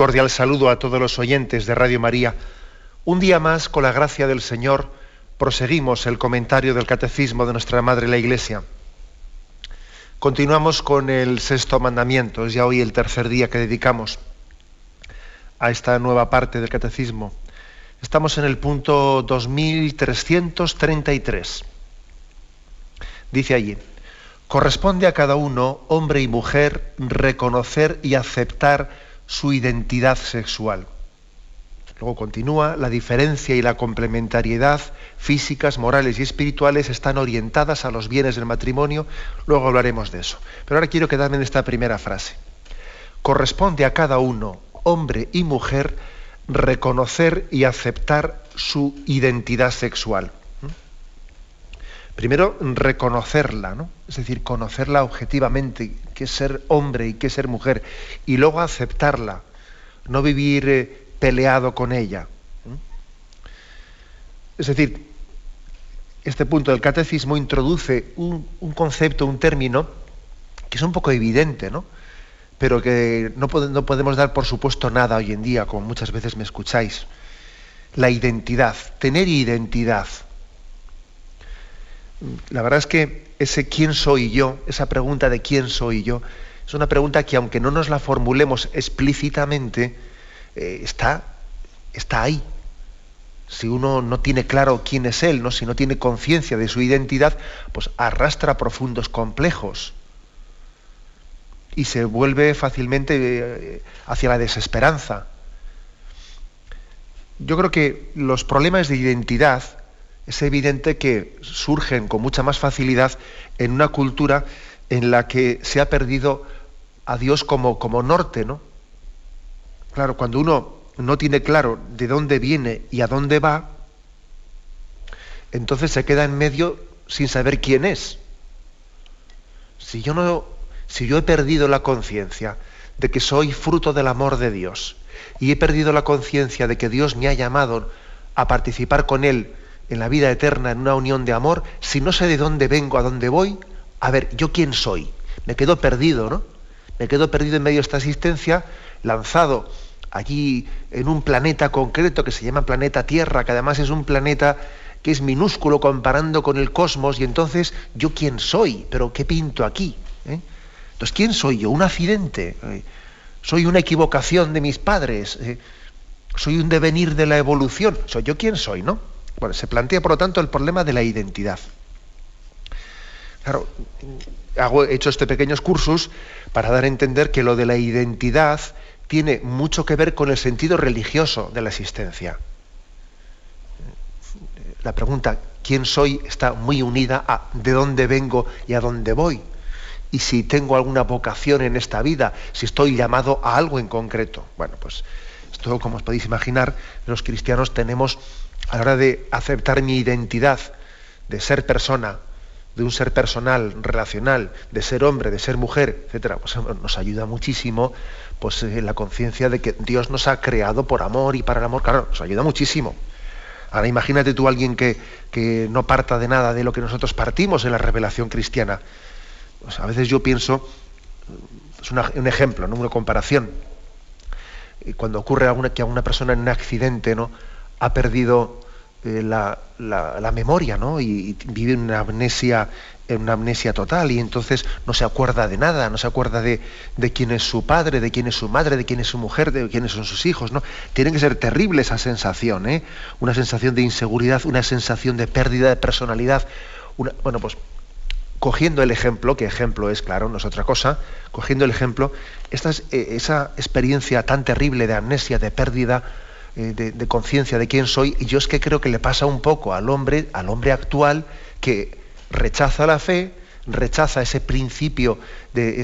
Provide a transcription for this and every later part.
Cordial saludo a todos los oyentes de Radio María. Un día más, con la gracia del Señor, proseguimos el comentario del Catecismo de nuestra Madre la Iglesia. Continuamos con el sexto mandamiento, es ya hoy el tercer día que dedicamos a esta nueva parte del Catecismo. Estamos en el punto 2333. Dice allí, corresponde a cada uno, hombre y mujer, reconocer y aceptar su identidad sexual. Luego continúa, la diferencia y la complementariedad físicas, morales y espirituales están orientadas a los bienes del matrimonio, luego hablaremos de eso. Pero ahora quiero quedarme en esta primera frase. Corresponde a cada uno, hombre y mujer, reconocer y aceptar su identidad sexual. Primero, reconocerla, ¿no? es decir, conocerla objetivamente, qué es ser hombre y qué es ser mujer, y luego aceptarla, no vivir eh, peleado con ella. Es decir, este punto del catecismo introduce un, concepto, un término, que es un poco evidente, ¿no? pero que no, no podemos dar por supuesto nada hoy en día, como muchas veces me escucháis. La identidad, tener identidad la verdad es que ese quién soy yo, esa pregunta de quién soy yo, es una pregunta que aunque no nos la formulemos explícitamente, eh, está, está ahí. Si uno no tiene claro quién es él, ¿no? si no tiene conciencia de su identidad, pues arrastra profundos complejos y se vuelve fácilmente eh, hacia la desesperanza. Yo creo que los problemas de identidad es evidente que surgen con mucha más facilidad en una cultura en la que se ha perdido a Dios como, como norte, ¿no? Claro, cuando uno no tiene claro de dónde viene y a dónde va, entonces se queda en medio sin saber quién es. Si yo no, si yo he perdido la conciencia de que soy fruto del amor de Dios y he perdido la conciencia de que Dios me ha llamado a participar con Él en la vida eterna, en una unión de amor, si no sé de dónde vengo, a dónde voy, a ver, ¿yo quién soy? Me quedo perdido, ¿no? Me quedo perdido en medio de esta existencia, lanzado allí en un planeta concreto que se llama planeta Tierra, que además es un planeta que es minúsculo comparando con el cosmos, y entonces, ¿yo quién soy? ¿Pero qué pinto aquí? ¿Eh? Entonces, ¿quién soy yo? ¿Un accidente? ¿Eh? ¿Soy una equivocación de mis padres? ¿Eh? ¿Soy un devenir de la evolución? ¿Soy yo quién soy, no? Bueno, se plantea, por lo tanto, el problema de la identidad. Claro, hago, he hecho este pequeños cursos para dar a entender que lo de la identidad tiene mucho que ver con el sentido religioso de la existencia. La pregunta, ¿quién soy?, está muy unida a de dónde vengo y a dónde voy. Y si tengo alguna vocación en esta vida, si estoy llamado a algo en concreto. Bueno, pues esto, como os podéis imaginar, los cristianos tenemos a la hora de aceptar mi identidad de ser persona, de un ser personal, relacional, de ser hombre, de ser mujer, etcétera, pues nos ayuda muchísimo pues, eh, la conciencia de que Dios nos ha creado por amor y para el amor, claro, nos ayuda muchísimo. Ahora imagínate tú alguien que, que, no parta de nada de lo que nosotros partimos en la revelación cristiana. Pues a veces yo pienso, es un ejemplo, ¿no? una comparación. Cuando ocurre que a una persona en un accidente ¿no? Ha perdido eh, la, memoria, ¿no? Y, vive en una amnesia, una amnesia total, y entonces no se acuerda de nada, no se acuerda de, quién es su padre, de quién es su madre, de quién es su mujer, de quiénes son sus hijos, ¿no? Tiene que ser terrible esa sensación, ¿eh? Una sensación de inseguridad, una sensación de pérdida de personalidad. bueno, pues cogiendo el ejemplo, que ejemplo es, claro, no es otra cosa, cogiendo el ejemplo, esta eh, esa experiencia tan terrible de amnesia, de pérdida, eh, de, conciencia de quién soy, y yo es que creo que le pasa un poco al hombre, al hombre actual, que rechaza la fe, rechaza ese principio de,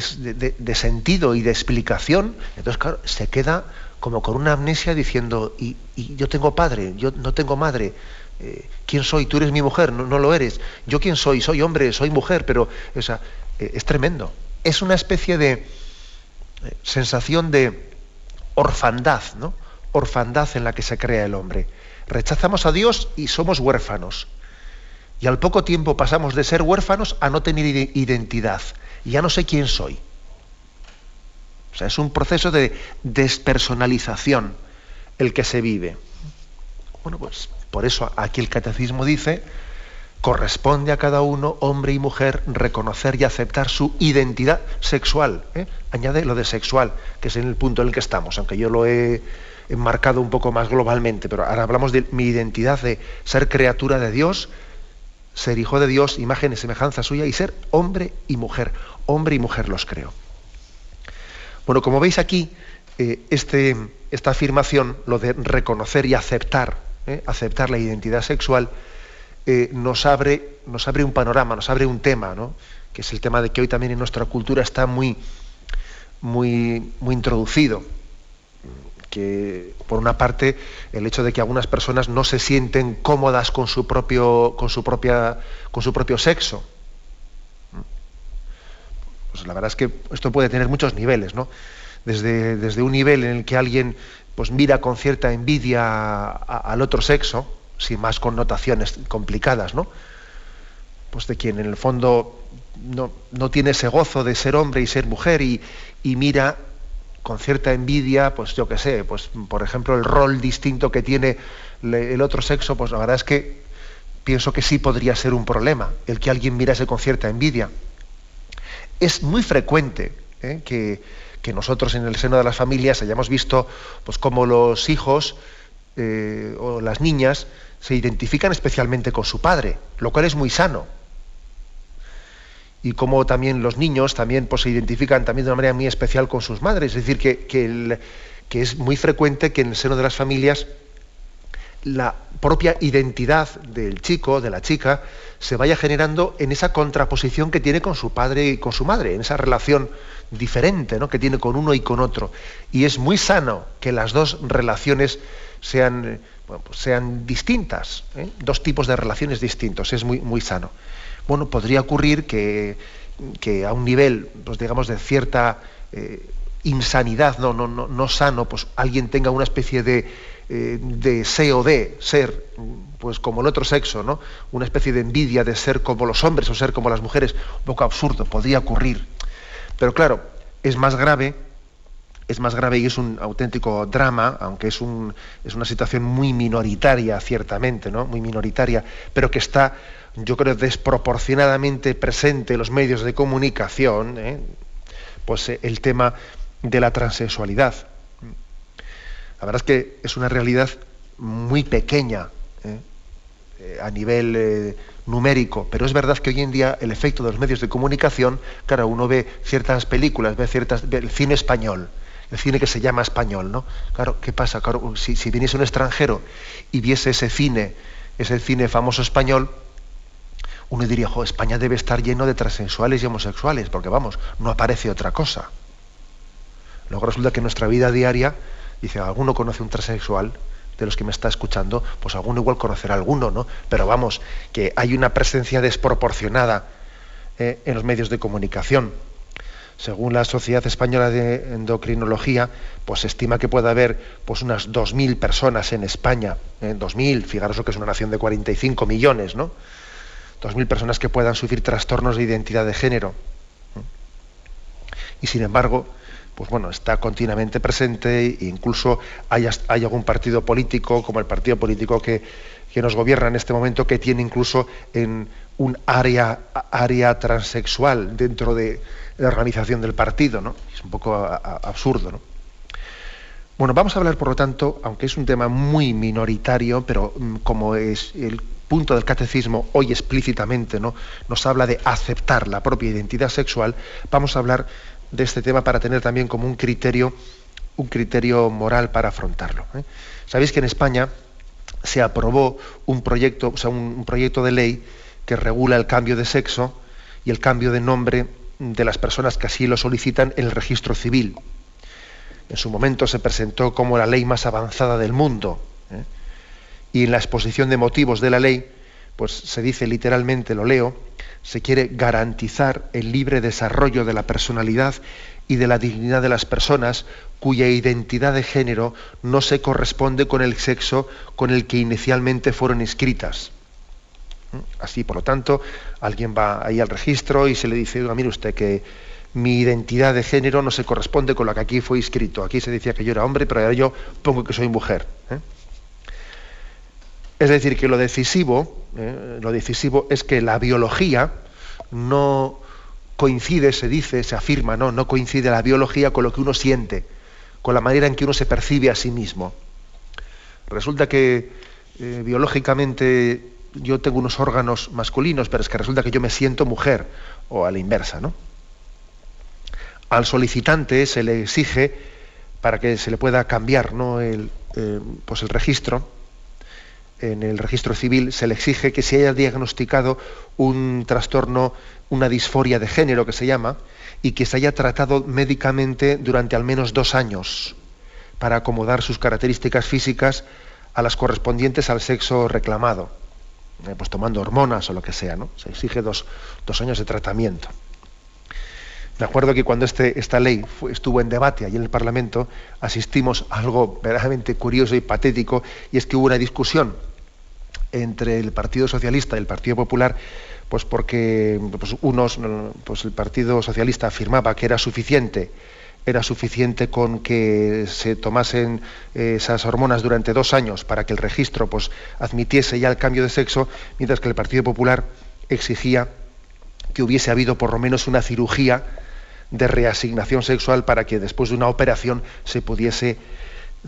sentido y de explicación, entonces claro, se queda como con una amnesia diciendo, y, yo tengo padre, yo no tengo madre, eh, ¿quién soy? Tú eres mi mujer, no, lo eres. ¿Yo quién soy? Soy hombre, soy mujer, pero o sea, eh, es tremendo. Es una especie de sensación de orfandad, ¿no? Orfandad en la que se crea el hombre. Rechazamos a Dios y somos huérfanos. Y al poco tiempo pasamos de ser huérfanos a no tener identidad. Ya no sé quién soy. O sea, es un proceso de despersonalización el que se vive. Bueno, pues por eso aquí el catecismo dice, corresponde a cada uno, hombre y mujer, reconocer y aceptar su identidad sexual. ¿eh? Añade lo de sexual, que es en el punto en el que estamos, aunque yo lo he enmarcado un poco más globalmente, pero ahora hablamos de mi identidad de ser criatura de Dios, ser hijo de Dios, imagen y semejanza suya, y ser hombre y mujer. Hombre y mujer los creo. Bueno, como veis aquí, eh, este, esta afirmación, lo de reconocer y aceptar, eh, aceptar la identidad sexual, eh, nos, abre, nos abre un panorama, nos abre un tema, ¿no? que es el tema de que hoy también en nuestra cultura está muy, muy, muy introducido que por una parte el hecho de que algunas personas no se sienten cómodas con su propio, con su propia, con su propio sexo. Pues la verdad es que esto puede tener muchos niveles, ¿no? Desde, desde un nivel en el que alguien pues mira con cierta envidia al otro sexo, sin más connotaciones complicadas, ¿no? Pues de quien en el fondo no, no tiene ese gozo de ser hombre y ser mujer y, y mira con cierta envidia, pues yo qué sé, pues por ejemplo el rol distinto que tiene el otro sexo, pues la verdad es que pienso que sí podría ser un problema el que alguien mirase con cierta envidia. Es muy frecuente ¿eh? que, nosotros en el seno de las familias hayamos visto pues cómo los hijos eh, o las niñas se identifican especialmente con su padre, lo cual es muy sano y cómo también los niños también pues, se identifican también de una manera muy especial con sus madres. Es decir, que, que, es muy frecuente que en el seno de las familias la propia identidad del chico, de la chica, se vaya generando en esa contraposición que tiene con su padre y con su madre, en esa relación diferente ¿no? que tiene con uno y con otro. Y es muy sano que las dos relaciones sean, pues sean distintas, ¿eh? dos tipos de relaciones distintos, es muy, muy sano bueno, podría ocurrir que, a un nivel, pues digamos, de cierta eh, insanidad, no, no, no, no, sano, pues alguien tenga una especie de eh, deseo de ser pues como el otro sexo, ¿no? Una especie de envidia de ser como los hombres o ser como las mujeres, un poco absurdo, podría ocurrir. Pero claro, es más grave, es más grave y es un auténtico drama, aunque es, un, es una situación muy minoritaria, ciertamente, ¿no? Muy minoritaria, pero que está yo creo, desproporcionadamente presente en los medios de comunicación, ¿eh? pues eh, el tema de la transexualidad. La verdad es que es una realidad muy pequeña ¿eh? a nivel numérico, pero es verdad que hoy en día el efecto de los medios de comunicación, claro, uno ve ciertas películas, ve ciertas, el cine español, el cine que se llama español, ¿no? Claro, ¿qué pasa? Claro, si, si viniese un extranjero y viese ese cine, ese cine famoso español, uno diría, jo, España debe estar lleno de transexuales y homosexuales, porque vamos, no aparece otra cosa. Luego resulta que en nuestra vida diaria, dice, ¿alguno conoce un transexual? de los que me está escuchando, pues alguno igual conocerá alguno, ¿no? Pero vamos, que hay una presencia desproporcionada eh, en los medios de comunicación. Según la Sociedad Española de Endocrinología, pues se estima que puede haber pues unas 2.000 personas en España, ¿eh? 2.000, fijaros que es una nación de 45 millones, ¿no? 2.000 personas que puedan sufrir trastornos de identidad de género. Y sin embargo, pues bueno, está continuamente presente e incluso hay, hay algún partido político, como el partido político que, que, nos gobierna en este momento, que tiene incluso en un área, área transexual dentro de la organización del partido, ¿no? Es un poco absurdo, ¿no? Bueno, vamos a hablar, por lo tanto, aunque es un tema muy minoritario, pero mm, como es el punto del catecismo hoy explícitamente ¿no? nos habla de aceptar la propia identidad sexual, vamos a hablar de este tema para tener también como un criterio, un criterio moral para afrontarlo. ¿eh? Sabéis que en España se aprobó un proyecto, o sea, un, proyecto de ley que regula el cambio de sexo y el cambio de nombre de las personas que así lo solicitan en el registro civil. En su momento se presentó como la ley más avanzada del mundo. ¿eh? Y en la exposición de motivos de la ley, pues se dice literalmente, lo leo, se quiere garantizar el libre desarrollo de la personalidad y de la dignidad de las personas cuya identidad de género no se corresponde con el sexo con el que inicialmente fueron inscritas. ¿Mm? Así, por lo tanto, alguien va ahí al registro y se le dice, mire usted que mi identidad de género no se corresponde con la que aquí fue inscrito. Aquí se decía que yo era hombre, pero ahora yo pongo que soy mujer. ¿eh? Es decir, que lo decisivo, ¿eh? lo decisivo es que la biología no coincide, se dice, se afirma, no, no coincide la biología con lo que uno siente, con la manera en que uno se percibe a sí mismo. Resulta que eh, biológicamente yo tengo unos órganos masculinos, pero es que resulta que yo me siento mujer, o a la inversa, ¿no? Al solicitante se le exige, para que se le pueda cambiar ¿no? el, eh, pues el registro, en el registro civil se le exige que se haya diagnosticado un trastorno, una disforia de género que se llama, y que se haya tratado médicamente durante al menos dos años para acomodar sus características físicas a las correspondientes al sexo reclamado, eh, pues tomando hormonas o lo que sea, ¿no? Se exige dos, dos años de tratamiento. Me acuerdo que cuando este, esta ley estuvo en debate allí en el Parlamento, asistimos a algo verdaderamente curioso y patético, y es que hubo una discusión entre el Partido Socialista y el Partido Popular, pues porque pues unos, pues el Partido Socialista afirmaba que era suficiente, era suficiente con que se tomasen eh, esas hormonas durante dos años para que el registro pues, admitiese ya el cambio de sexo, mientras que el Partido Popular exigía que hubiese habido por lo menos una cirugía de reasignación sexual para que después de una operación se pudiese,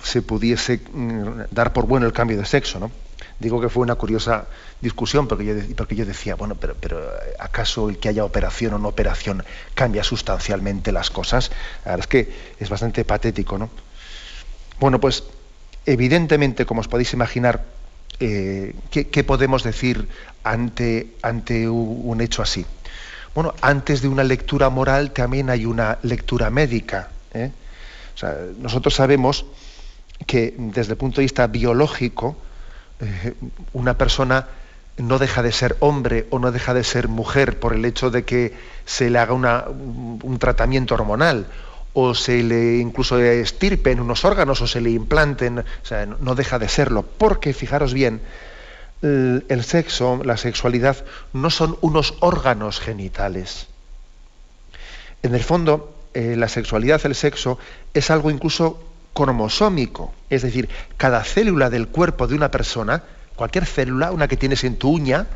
se pudiese mm, dar por bueno el cambio de sexo. ¿no? Digo que fue una curiosa discusión porque yo, porque yo decía, bueno, pero, pero ¿acaso el que haya operación o no operación cambia sustancialmente las cosas? La verdad es que es bastante patético, ¿no? Bueno, pues evidentemente, como os podéis imaginar, eh, ¿qué, podemos decir ante, ante un hecho así? Bueno, antes de una lectura moral también hay una lectura médica. ¿eh? nosotros sabemos que desde el punto de vista biológico, eh, una persona no deja de ser hombre o no deja de ser mujer por el hecho de que se le haga un tratamiento hormonal o se le incluso estirpen unos órganos o se le implanten, o sea, no deja de serlo, porque fijaros bien, el sexo, la sexualidad, no son unos órganos genitales. En el fondo, eh, la sexualidad, el sexo, es algo incluso cromosómico. Es decir, cada célula del cuerpo de una persona, cualquier célula, una que tienes en tu uña,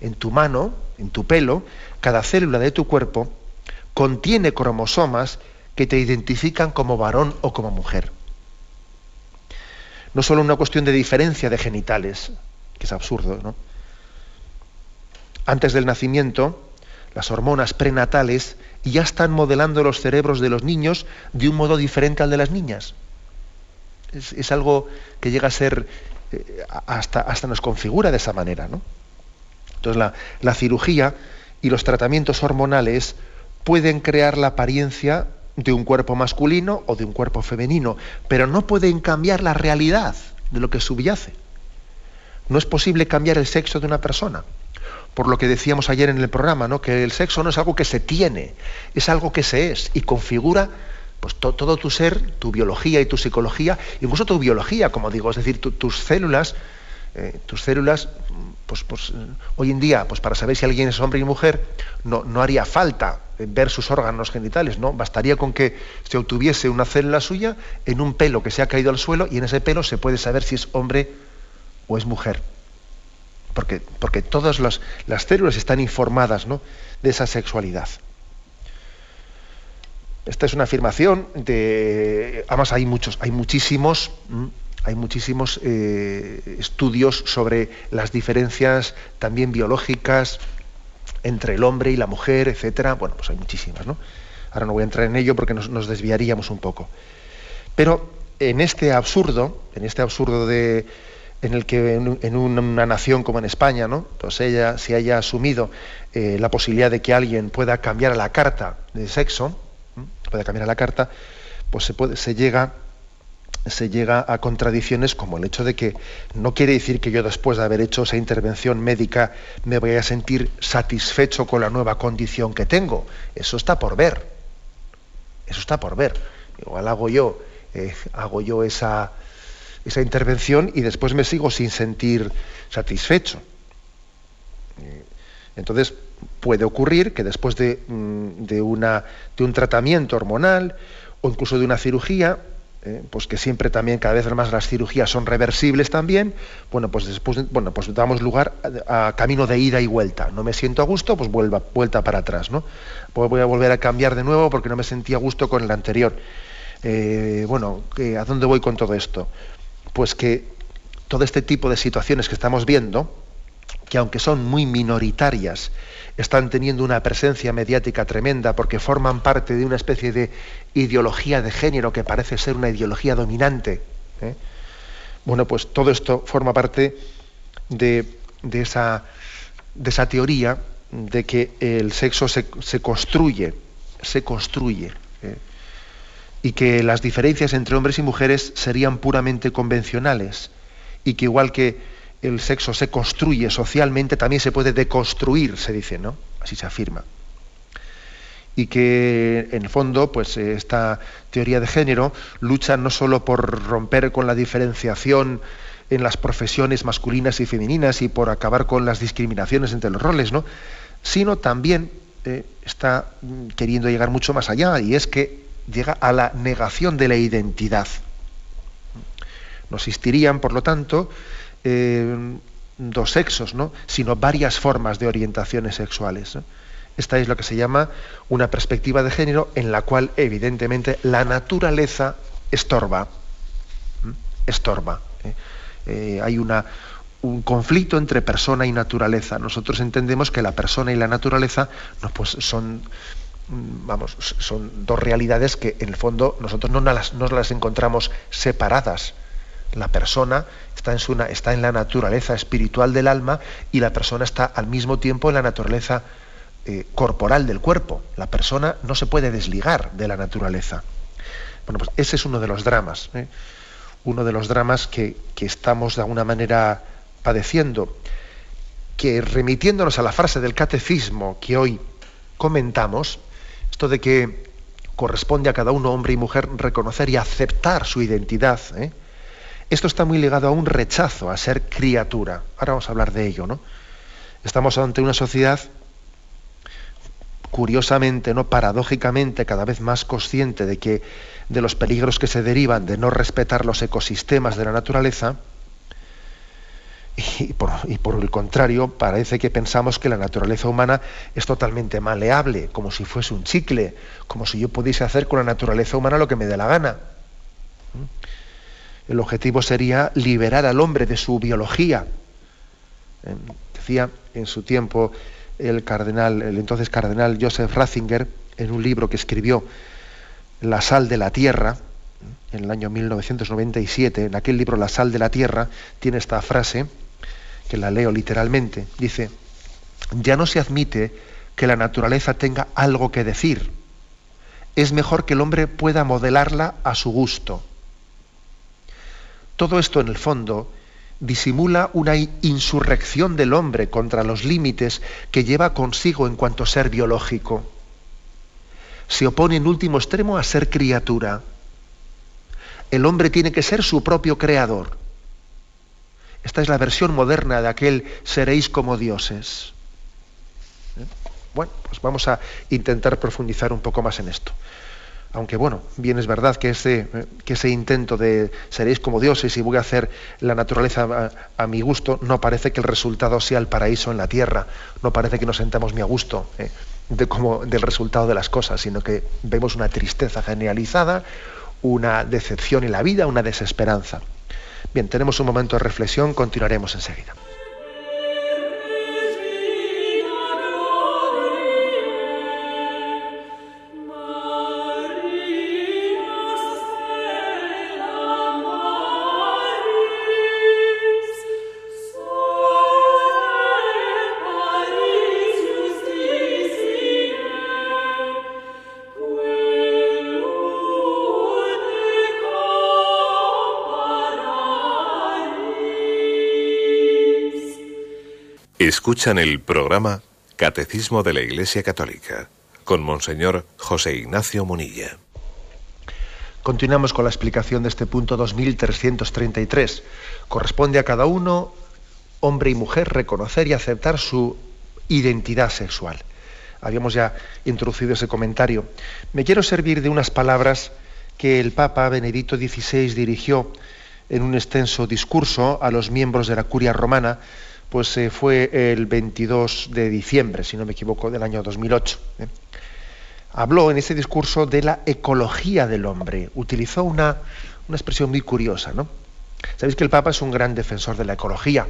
en tu mano, en tu pelo, cada célula de tu cuerpo contiene cromosomas que te identifican como varón o como mujer. No solo una cuestión de diferencia de genitales, que es absurdo, ¿no? Antes del nacimiento, las hormonas prenatales ya están modelando los cerebros de los niños de un modo diferente al de las niñas. Es, algo que llega a ser, eh, hasta, hasta nos configura de esa manera. ¿no? Entonces la, la cirugía y los tratamientos hormonales pueden crear la apariencia de un cuerpo masculino o de un cuerpo femenino, pero no pueden cambiar la realidad de lo que subyace. No es posible cambiar el sexo de una persona. Por lo que decíamos ayer en el programa, ¿no? que el sexo no es algo que se tiene, es algo que se es y configura pues, todo tu ser, tu biología y tu psicología, incluso tu biología, como digo, es decir, tus células, eh, tus células, pues, pues, hoy en día, pues para saber si alguien es hombre y mujer, no, no haría falta ver sus órganos genitales, ¿no? Bastaría con que se obtuviese una célula suya en un pelo que se ha caído al suelo y en ese pelo se puede saber si es hombre o es mujer. Porque, porque todas las, células están informadas de esa sexualidad. Esta es una afirmación de. Además, hay muchos, hay muchísimos, hay muchísimos eh, estudios sobre las diferencias también biológicas entre el hombre y la mujer, etcétera. Bueno, pues hay muchísimas, ¿no? Ahora no voy a entrar en ello porque nos, nos desviaríamos un poco. Pero en este absurdo, en este absurdo de en el que en, una nación como en España, ¿no? Pues ella, si haya asumido eh, la posibilidad de que alguien pueda cambiar a la carta de sexo, pueda cambiar a la carta, pues se, puede, se llega se llega a contradicciones como el hecho de que no quiere decir que yo después de haber hecho esa intervención médica me voy a sentir satisfecho con la nueva condición que tengo. Eso está por ver. Eso está por ver. Igual hago yo, eh, hago yo esa, esa intervención y después me sigo sin sentir satisfecho. Eh, entonces puede ocurrir que después de, mm, de, una, de un tratamiento hormonal o incluso de una cirugía, eh, pues que siempre también cada vez más las cirugías son reversibles también, bueno, pues después bueno, pues damos lugar a, camino de ida y vuelta. No me siento a gusto, pues vuelva, vuelta para atrás, ¿no? Pues voy a volver a cambiar de nuevo porque no me sentía a gusto con el anterior. Eh, bueno, ¿a dónde voy con todo esto? Pues que todo este tipo de situaciones que estamos viendo, que aunque son muy minoritarias, están teniendo una presencia mediática tremenda porque forman parte de una especie de ideología de género que parece ser una ideología dominante. ¿eh? Bueno, pues todo esto forma parte de, esa, de esa, teoría de que el sexo se, construye, se construye, ¿eh? y que las diferencias entre hombres y mujeres serían puramente convencionales, y que igual que el sexo se construye socialmente, también se puede deconstruir, se dice, ¿no? Así se afirma. Y que en el fondo, pues esta teoría de género lucha no solo por romper con la diferenciación en las profesiones masculinas y femeninas y por acabar con las discriminaciones entre los roles, ¿no? sino también eh, está queriendo llegar mucho más allá y es que llega a la negación de la identidad. Nos existirían, por lo tanto, eh, dos sexos, ¿no? sino varias formas de orientaciones sexuales. Esta es lo que se llama una perspectiva de género en la cual, evidentemente, la naturaleza estorba. Estorba. ¿eh? Eh, hay una, un conflicto entre persona y naturaleza. Nosotros entendemos que la persona y la naturaleza pues son, mm, vamos, son dos realidades que en el fondo nosotros no las, no las encontramos separadas la persona está en, su, está en la naturaleza espiritual del alma y la persona está al mismo tiempo en la naturaleza eh, corporal del cuerpo. La persona no se puede desligar de la naturaleza. Bueno, pues ese es uno de los dramas, ¿eh? uno de los dramas que, estamos de alguna manera padeciendo, que remitiéndonos a la frase del catecismo que hoy comentamos, esto de que corresponde a cada uno, hombre y mujer, reconocer y aceptar su identidad, ¿eh? Esto está muy ligado a un rechazo a ser criatura. Ahora vamos a hablar de ello, ¿no? Estamos ante una sociedad curiosamente, no paradójicamente, cada vez más consciente de que de los peligros que se derivan de no respetar los ecosistemas de la naturaleza, y por, y por, el contrario, parece que pensamos que la naturaleza humana es totalmente maleable, como si fuese un chicle, como si yo pudiese hacer con la naturaleza humana lo que me dé la gana. El objetivo sería liberar al hombre de su biología. Eh, decía en su tiempo el cardenal, el entonces cardenal Joseph Ratzinger, en un libro que escribió, La sal de la tierra, en el año 1997, en aquel libro La sal de la tierra, tiene esta frase, que la leo literalmente, dice, ya no se admite que la naturaleza tenga algo que decir. Es mejor que el hombre pueda modelarla a su gusto. Todo esto en el fondo disimula una insurrección del hombre contra los límites que lleva consigo en cuanto ser biológico. Se opone en último extremo a ser criatura. El hombre tiene que ser su propio creador. Esta es la versión moderna de aquel seréis como dioses. ¿Eh? Bueno, pues vamos a intentar profundizar un poco más en esto aunque bueno, bien es verdad que ese, que ese intento de seréis como dioses y voy a hacer la naturaleza a, mi gusto, no parece que el resultado sea el paraíso en la tierra, no parece que nos sentamos muy a gusto eh, de como, del resultado de las cosas, sino que vemos una tristeza generalizada, una decepción en la vida, una desesperanza. Bien, tenemos un momento de reflexión, continuaremos enseguida. Escuchan el programa Catecismo de la Iglesia Católica con Monseñor José Ignacio Munilla. Continuamos con la explicación de este punto 2333. Corresponde a cada uno, hombre y mujer, reconocer y aceptar su identidad sexual. Habíamos ya introducido ese comentario. Me quiero servir de unas palabras que el Papa Benedicto XVI dirigió en un extenso discurso a los miembros de la curia romana pues eh, fue el 22 de diciembre, si no me equivoco, del año 2008. ¿eh? Habló en ese discurso de la ecología del hombre. Utilizó una, expresión muy curiosa, ¿no? Sabéis que el Papa es un gran defensor de la ecología.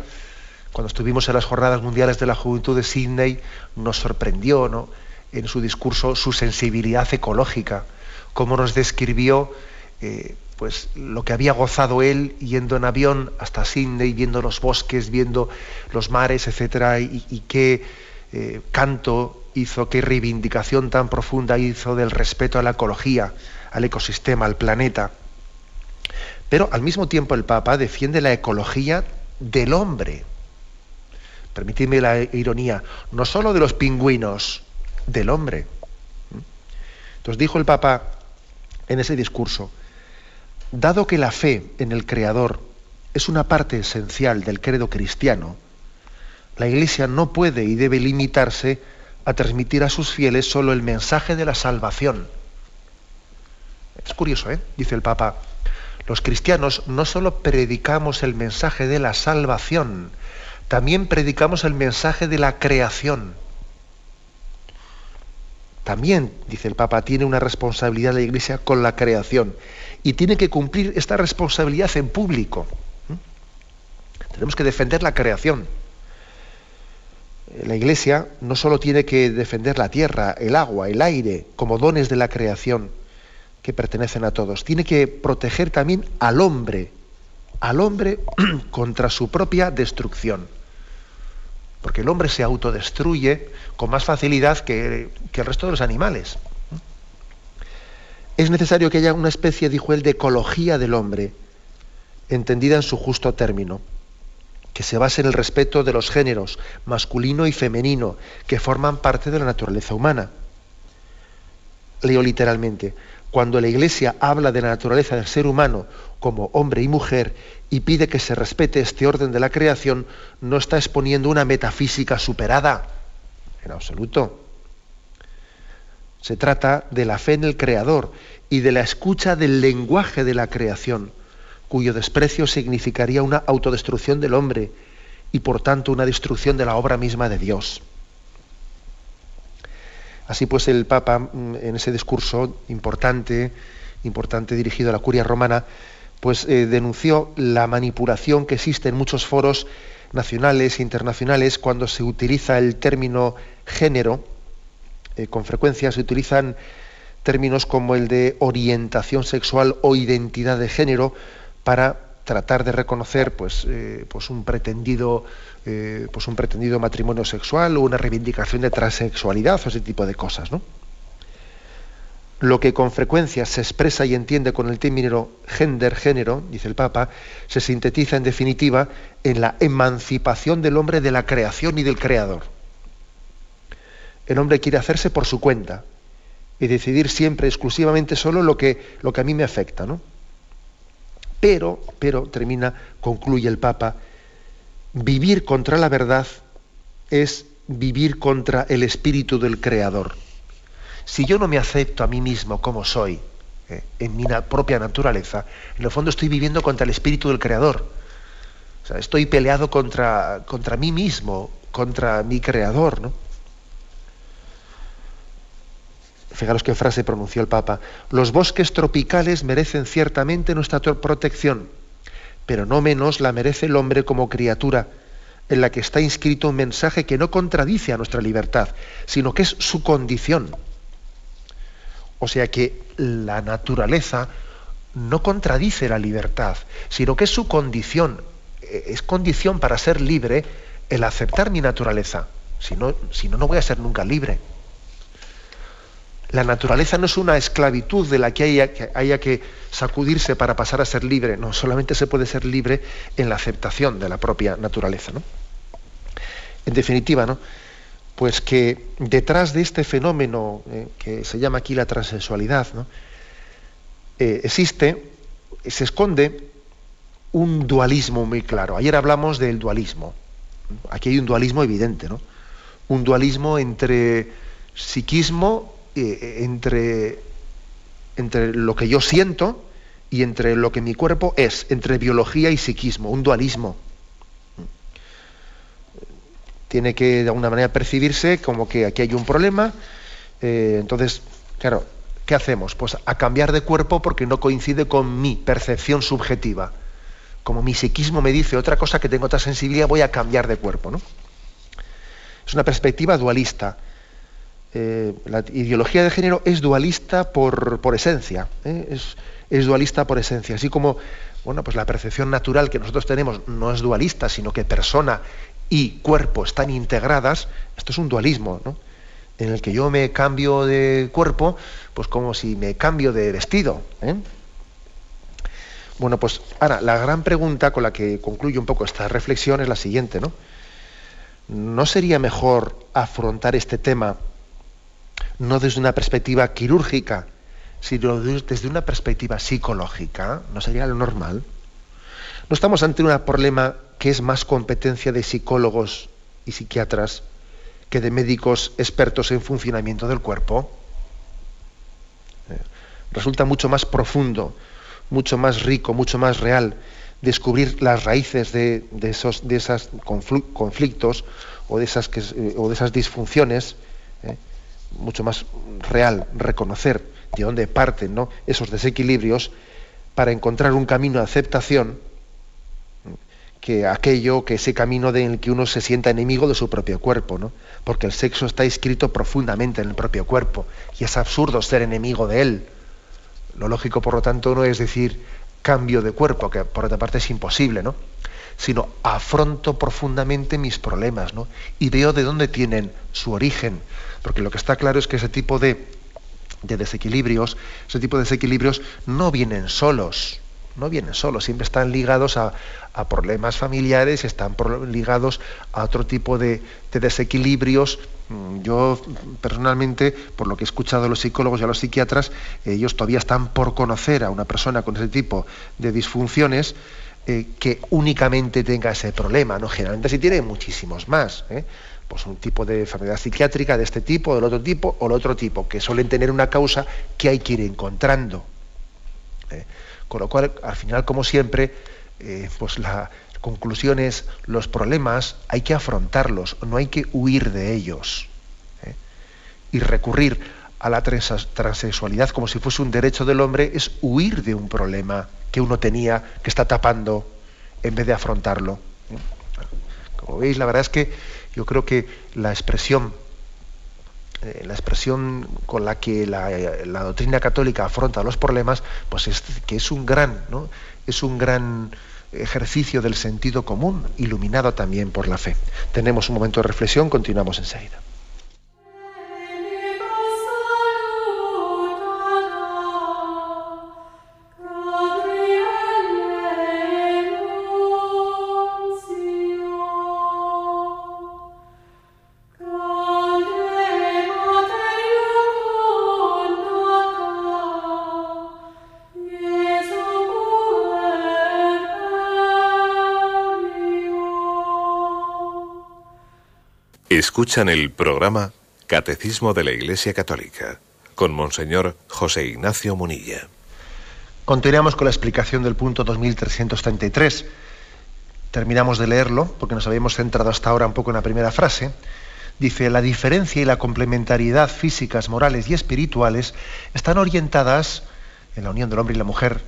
Cuando estuvimos en las Jornadas Mundiales de la Juventud de Sydney, nos sorprendió, ¿no? En su discurso su sensibilidad ecológica, cómo nos describió eh, pues lo que había gozado él yendo en avión hasta Sydney, viendo los bosques, viendo los mares, etcétera, y, qué eh, canto hizo, qué reivindicación tan profunda hizo del respeto a la ecología, al ecosistema, al planeta. Pero al mismo tiempo el Papa defiende la ecología del hombre. Permitidme la ironía, no solo de los pingüinos, del hombre. Entonces dijo el Papa en ese discurso, Dado que la fe en el Creador es una parte esencial del credo cristiano, la Iglesia no puede y debe limitarse a transmitir a sus fieles solo el mensaje de la salvación. Es curioso, ¿eh? dice el Papa. Los cristianos no solo predicamos el mensaje de la salvación, también predicamos el mensaje de la creación. También, dice el Papa, tiene una responsabilidad la Iglesia con la creación y tiene que cumplir esta responsabilidad en público. Tenemos que defender la creación. La Iglesia no solo tiene que defender la tierra, el agua, el aire, como dones de la creación que pertenecen a todos, tiene que proteger también al hombre, al hombre contra su propia destrucción. Porque el hombre se autodestruye con más facilidad que, el resto de los animales. Es necesario que haya una especie, dijo él, de ecología del hombre, entendida en su justo término, que se base en el respeto de los géneros masculino y femenino, que forman parte de la naturaleza humana. Leo literalmente, cuando la Iglesia habla de la naturaleza del ser humano como hombre y mujer y pide que se respete este orden de la creación, no está exponiendo una metafísica superada, en absoluto se trata de la fe en el Creador y de la escucha del lenguaje de la creación, cuyo desprecio significaría una autodestrucción del hombre y por tanto una destrucción de la obra misma de Dios. Así pues el Papa mm, en ese discurso importante, importante dirigido a la curia romana, pues eh, denunció la manipulación que existe en muchos foros nacionales e internacionales cuando se utiliza el término género eh, con frecuencia se utilizan términos como el de orientación sexual o identidad de género para tratar de reconocer pues, eh, pues un pretendido pues un pretendido matrimonio sexual o una reivindicación de transexualidad o ese tipo de cosas ¿no? Lo que con frecuencia se expresa y entiende con el término gender género dice el papa se sintetiza en definitiva en la emancipación del hombre de la creación y del creador el hombre quiere hacerse por su cuenta y decidir siempre exclusivamente solo lo que, lo que a mí me afecta, ¿no? Pero, pero, termina, concluye el Papa, vivir contra la verdad es vivir contra el espíritu del Creador. Si yo no me acepto a mí mismo como soy, eh, en mi propia naturaleza, en el fondo estoy viviendo contra el espíritu del Creador. Estoy peleado contra, contra mí mismo, contra mi Creador, ¿no? fijaros qué frase pronunció el Papa, los bosques tropicales merecen ciertamente nuestra protección, pero no menos la merece el hombre como criatura, en la que está inscrito un mensaje que no contradice a nuestra libertad, sino que es su condición. O sea que la naturaleza no contradice la libertad, sino que es su condición. E-, es condición para ser libre el aceptar mi naturaleza. Si no, si no, no voy a ser nunca libre. La naturaleza no es una esclavitud de la que haya, que sacudirse para pasar a ser libre, no, solamente se puede ser libre en la aceptación de la propia naturaleza. En definitiva, ¿no? Pues que detrás de este fenómeno eh, que se llama aquí la transexualidad, ¿no? Eh, existe, se esconde un dualismo muy claro. Ayer hablamos del dualismo. Aquí hay un dualismo evidente, ¿no? Un dualismo entre psiquismo, eh, entre, entre lo que yo siento y entre lo que mi cuerpo es, entre biología y psiquismo, un dualismo. Tiene que de alguna manera percibirse como que aquí hay un problema. Eh, entonces, claro, ¿qué hacemos? Pues a cambiar de cuerpo porque no coincide con mi percepción subjetiva. Como mi psiquismo me dice otra cosa que tengo otra sensibilidad, voy a cambiar de cuerpo. ¿no? Es una perspectiva dualista. Eh, la ideología de género es dualista por, esencia. ¿eh? Es, es dualista por esencia. Así como bueno, pues la percepción natural que nosotros tenemos no es dualista, sino que persona y cuerpo están integradas, esto es un dualismo, ¿no? en el que yo me cambio de cuerpo, pues como si me cambio de vestido. ¿eh? Bueno, pues ahora, la gran pregunta con la que concluyo un poco esta reflexión es la siguiente, ¿no? ¿No sería mejor afrontar este tema no desde una perspectiva quirúrgica, sino desde una perspectiva psicológica, ¿no sería lo normal? ¿No estamos ante un problema que es más competencia de psicólogos y psiquiatras que de médicos expertos en funcionamiento del cuerpo? Eh, resulta mucho más profundo, mucho más rico, mucho más real descubrir las raíces de, esos de esos conflictos o de esas, eh, o de esas disfunciones, eh, mucho más real reconocer de dónde parten ¿no? esos desequilibrios para encontrar un camino de aceptación que aquello, que ese camino en el que uno se sienta enemigo de su propio cuerpo, ¿no? Porque el sexo está inscrito profundamente en el propio cuerpo y es absurdo ser enemigo de él. Lo lógico, por lo tanto, no es decir cambio de cuerpo, que por otra parte es imposible, ¿no? Sino afronto profundamente mis problemas, ¿no? Y veo de dónde tienen su origen, porque lo que está claro es que ese tipo de de desequilibrios, ese tipo de desequilibrios no vienen solos, no vienen solos, siempre están ligados a, problemas familiares, están ligados a otro tipo de, desequilibrios. Mm, yo personalmente, por lo que he escuchado a los psicólogos y a los psiquiatras, ellos todavía están por conocer a una persona con ese tipo de disfunciones eh, que únicamente tenga ese problema, ¿no? Generalmente sí tiene muchísimos más. ¿eh? pues un tipo de enfermedad psiquiátrica de este tipo, del otro tipo o el otro tipo, que suelen tener una causa que hay que ir encontrando. ¿eh? Con lo cual, al final, como siempre, eh, pues la conclusión es, los problemas hay que afrontarlos, no hay que huir de ellos. ¿eh? Y recurrir a la transexualidad como si fuese un derecho del hombre es huir de un problema que uno tenía, que está tapando, en vez de afrontarlo. Como veis, la verdad es que yo creo que la expresión, eh, la expresión con la que la, doctrina católica afronta los problemas, pues es que es un gran, ¿no? es un gran ejercicio del sentido común, iluminado también por la fe. Tenemos un momento de reflexión, continuamos enseguida. Escuchan el programa Catecismo de la Iglesia Católica con Monseñor José Ignacio Munilla. Continuamos con la explicación del punto 2333. Terminamos de leerlo porque nos habíamos centrado hasta ahora un poco en la primera frase. Dice, la diferencia y la complementariedad físicas, morales y espirituales están orientadas, en la unión del hombre y la mujer,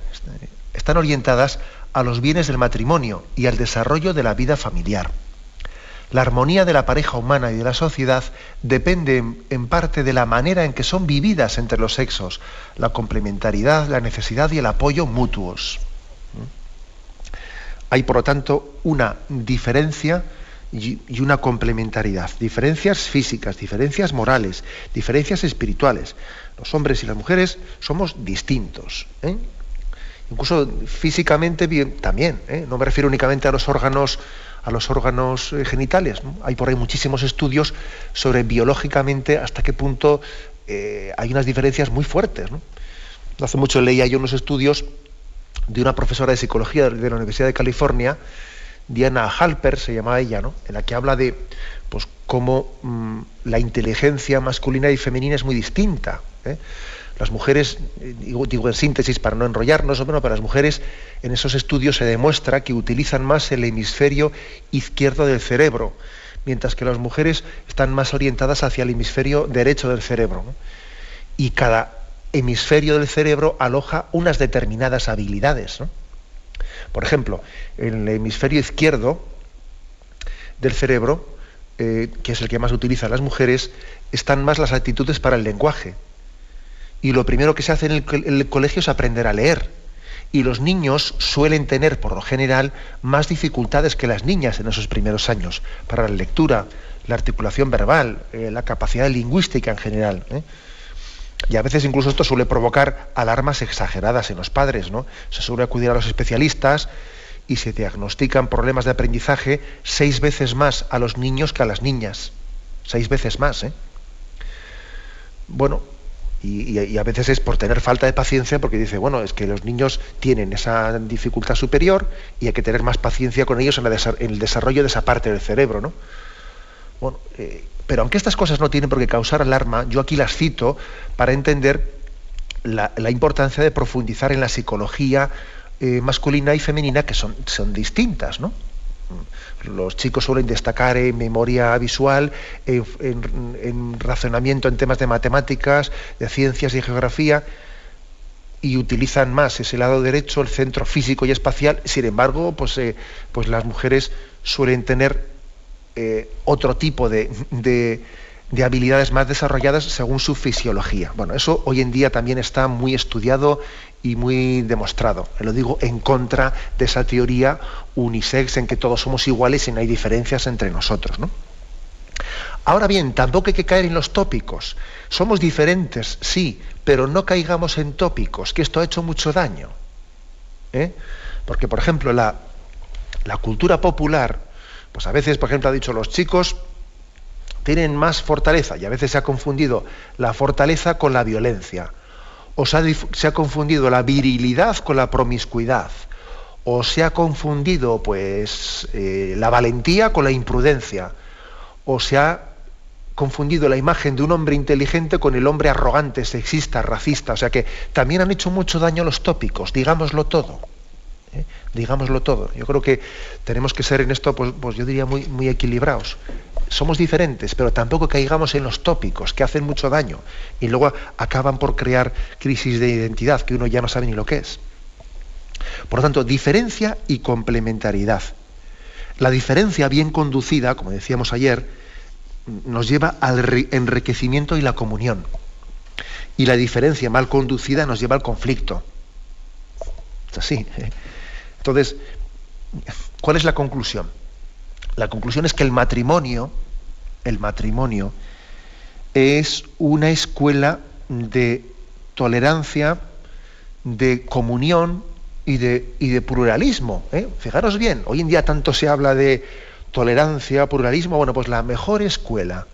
están orientadas a los bienes del matrimonio y al desarrollo de la vida familiar. La armonía de la pareja humana y de la sociedad depende en parte de la manera en que son vividas entre los sexos, la complementariedad, la necesidad y el apoyo mutuos. ¿Mm? Hay, por lo tanto, una diferencia y una complementariedad, diferencias físicas, diferencias morales, diferencias espirituales. Los hombres y las mujeres somos distintos. ¿eh? Incluso físicamente también. ¿eh? No me refiero únicamente a los órganos a los órganos eh, genitales. Hay por ahí muchísimos estudios sobre biológicamente hasta qué punto eh, hay unas diferencias muy fuertes. hace mucho leía yo unos estudios de una profesora de psicología de la Universidad de California, Diana Halper se llamaba ella, ¿no? en la que habla de pues, cómo mm, la inteligencia masculina y femenina es muy distinta. ¿eh? Las mujeres, digo, en síntesis para no enrollarnos, bueno, para las mujeres en esos estudios se demuestra que utilizan más el hemisferio izquierdo del cerebro, mientras que las mujeres están más orientadas hacia el hemisferio derecho del cerebro. Y cada hemisferio del cerebro aloja unas determinadas habilidades. Por ejemplo, en el hemisferio izquierdo del cerebro, eh, que es el que más utilizan las mujeres, están más las actitudes para el lenguaje y lo primero que se hace en el, colegio es aprender a leer. Y los niños suelen tener, por lo general, más dificultades que las niñas en esos primeros años para la lectura, la articulación verbal, eh, la capacidad lingüística en general. ¿eh? Y a veces incluso esto suele provocar alarmas exageradas en los padres. ¿no? Se suele acudir a los especialistas y se diagnostican problemas de aprendizaje seis veces más a los niños que a las niñas. Seis veces más. ¿eh? Bueno, y, a veces es por tener falta de paciencia, porque dice, bueno, es que los niños tienen esa dificultad superior y hay que tener más paciencia con ellos en, el desarrollo de esa parte del cerebro, ¿no? Bueno, eh, pero aunque estas cosas no tienen por qué causar alarma, yo aquí las cito para entender la, importancia de profundizar en la psicología eh, masculina y femenina, que son, son distintas, ¿no? Los chicos suelen destacar en memoria visual, en, razonamiento en temas de matemáticas, de ciencias y geografía, y utilizan más ese lado derecho, el centro físico y espacial. Sin embargo, pues, eh, pues las mujeres suelen tener eh, otro tipo de, de habilidades más desarrolladas según su fisiología. Bueno, eso hoy en día también está muy estudiado y muy demostrado. Lo digo en contra de esa teoría unisex en que todos somos iguales y no hay diferencias entre nosotros. ¿no? Ahora bien, tampoco hay que caer en los tópicos. Somos diferentes, sí, pero no caigamos en tópicos, que esto ha hecho mucho daño. ¿eh? Porque, por ejemplo, la, la cultura popular, pues a veces, por ejemplo, ha dicho los chicos tienen más fortaleza y a veces se ha confundido la fortaleza con la violencia o se ha, confundido la virilidad con la promiscuidad, o se ha confundido pues eh, la valentía con la imprudencia, o se ha confundido la imagen de un hombre inteligente con el hombre arrogante, sexista, racista. O sea que también han hecho mucho daño los tópicos, digámoslo todo. ¿eh? Digámoslo todo. Yo creo que tenemos que ser en esto, pues, pues yo diría, muy, muy equilibrados somos diferentes, pero tampoco caigamos en los tópicos que hacen mucho daño y luego acaban por crear crisis de identidad que uno ya no sabe ni lo que es. Por lo tanto, diferencia y complementariedad. La diferencia bien conducida, como decíamos ayer, nos lleva al enriquecimiento y la comunión. Y la diferencia mal conducida nos lleva al conflicto. Es así. ¿eh? Entonces, ¿cuál es la conclusión? La conclusión es que el matrimonio, el matrimonio, es una escuela de tolerancia, de comunión y de, de pluralismo. ¿eh? Fijaros bien, hoy en día tanto se habla de tolerancia, pluralismo. Bueno, pues la mejor escuela,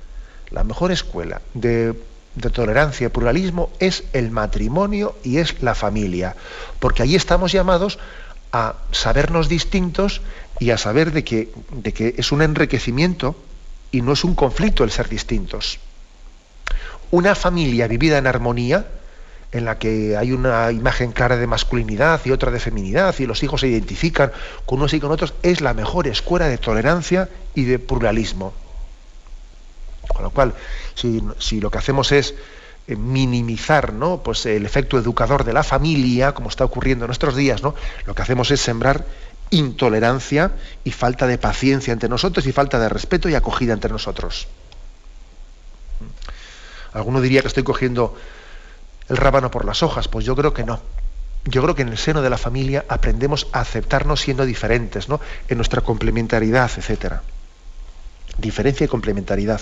la mejor escuela de, de tolerancia y pluralismo es el matrimonio y es la familia. Porque ahí estamos llamados a sabernos distintos y a saber de que, de que es un enriquecimiento y no es un conflicto el ser distintos. Una familia vivida en armonía, en la que hay una imagen clara de masculinidad y otra de feminidad, y los hijos se identifican con unos y con otros, es la mejor escuela de tolerancia y de pluralismo. Con lo cual, si, si lo que hacemos es eh, minimizar ¿no? pues el efecto educador de la familia, como está ocurriendo en nuestros días, ¿no? lo que hacemos es sembrar intolerancia y falta de paciencia entre nosotros y falta de respeto y acogida entre nosotros. Alguno diría que estoy cogiendo el rábano por las hojas, pues yo creo que no. Yo creo que en el seno de la familia aprendemos a aceptarnos siendo diferentes, ¿no? En nuestra complementariedad, etcétera. Diferencia y complementariedad.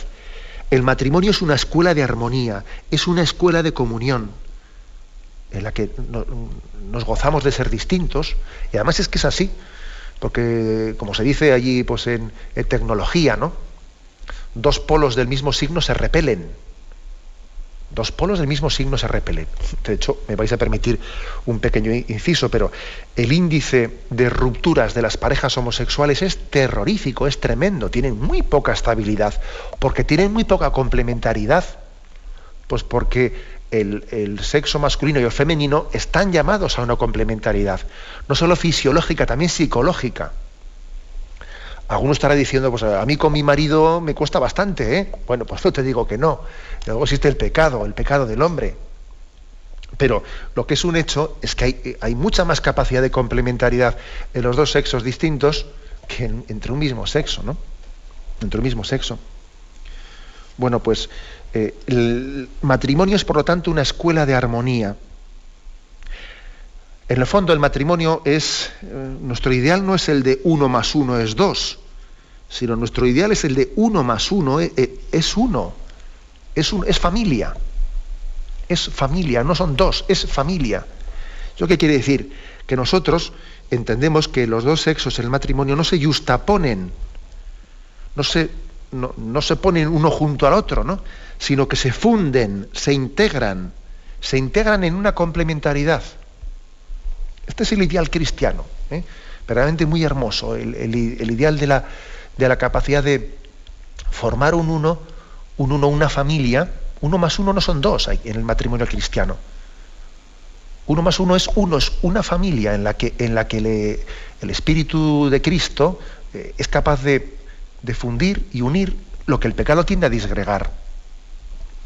El matrimonio es una escuela de armonía, es una escuela de comunión, en la que nos gozamos de ser distintos, y además es que es así. Porque como se dice allí pues en, tecnología, ¿no? Dos polos del mismo signo se repelen. Dos polos del mismo signo se repelen. De hecho, me vais a permitir un pequeño inciso, pero el índice de rupturas de las parejas homosexuales es terrorífico, es tremendo. Tienen muy poca estabilidad, porque tienen muy poca complementariedad. Pues porque el, sexo masculino y el femenino están llamados a una complementariedad, no solo fisiológica, también psicológica. Alguno estará diciendo, pues a mí con mi marido me cuesta bastante, ¿eh? Bueno, pues yo te digo que no. Luego existe el pecado, el pecado del hombre. Pero lo que es un hecho es que hay, mucha más capacidad de complementariedad en los dos sexos distintos que entre un mismo sexo, ¿no? Entre un mismo sexo. Bueno, pues eh, el matrimonio es, por lo tanto, una escuela de armonía. En el fondo, el matrimonio es, eh, nuestro ideal no es el de uno más uno es dos, sino nuestro ideal es el de uno más uno eh, es uno, es, es familia, es familia, no son dos, es familia. ¿Eso qué quiere decir? Que nosotros entendemos que los dos sexos en el matrimonio no se justaponen, no se, no, se ponen uno junto al otro, ¿no? sino que se funden, se integran, se integran en una complementariedad. Este es el ideal cristiano, ¿eh? verdaderamente muy hermoso, el, ideal de la, de la, capacidad de formar un uno, un uno, una familia. Uno más uno no son dos en el matrimonio cristiano. Uno más uno es uno, es una familia en la que, en la que el Espíritu de Cristo eh, es capaz de, de fundir y unir lo que el pecado tiende a disgregar.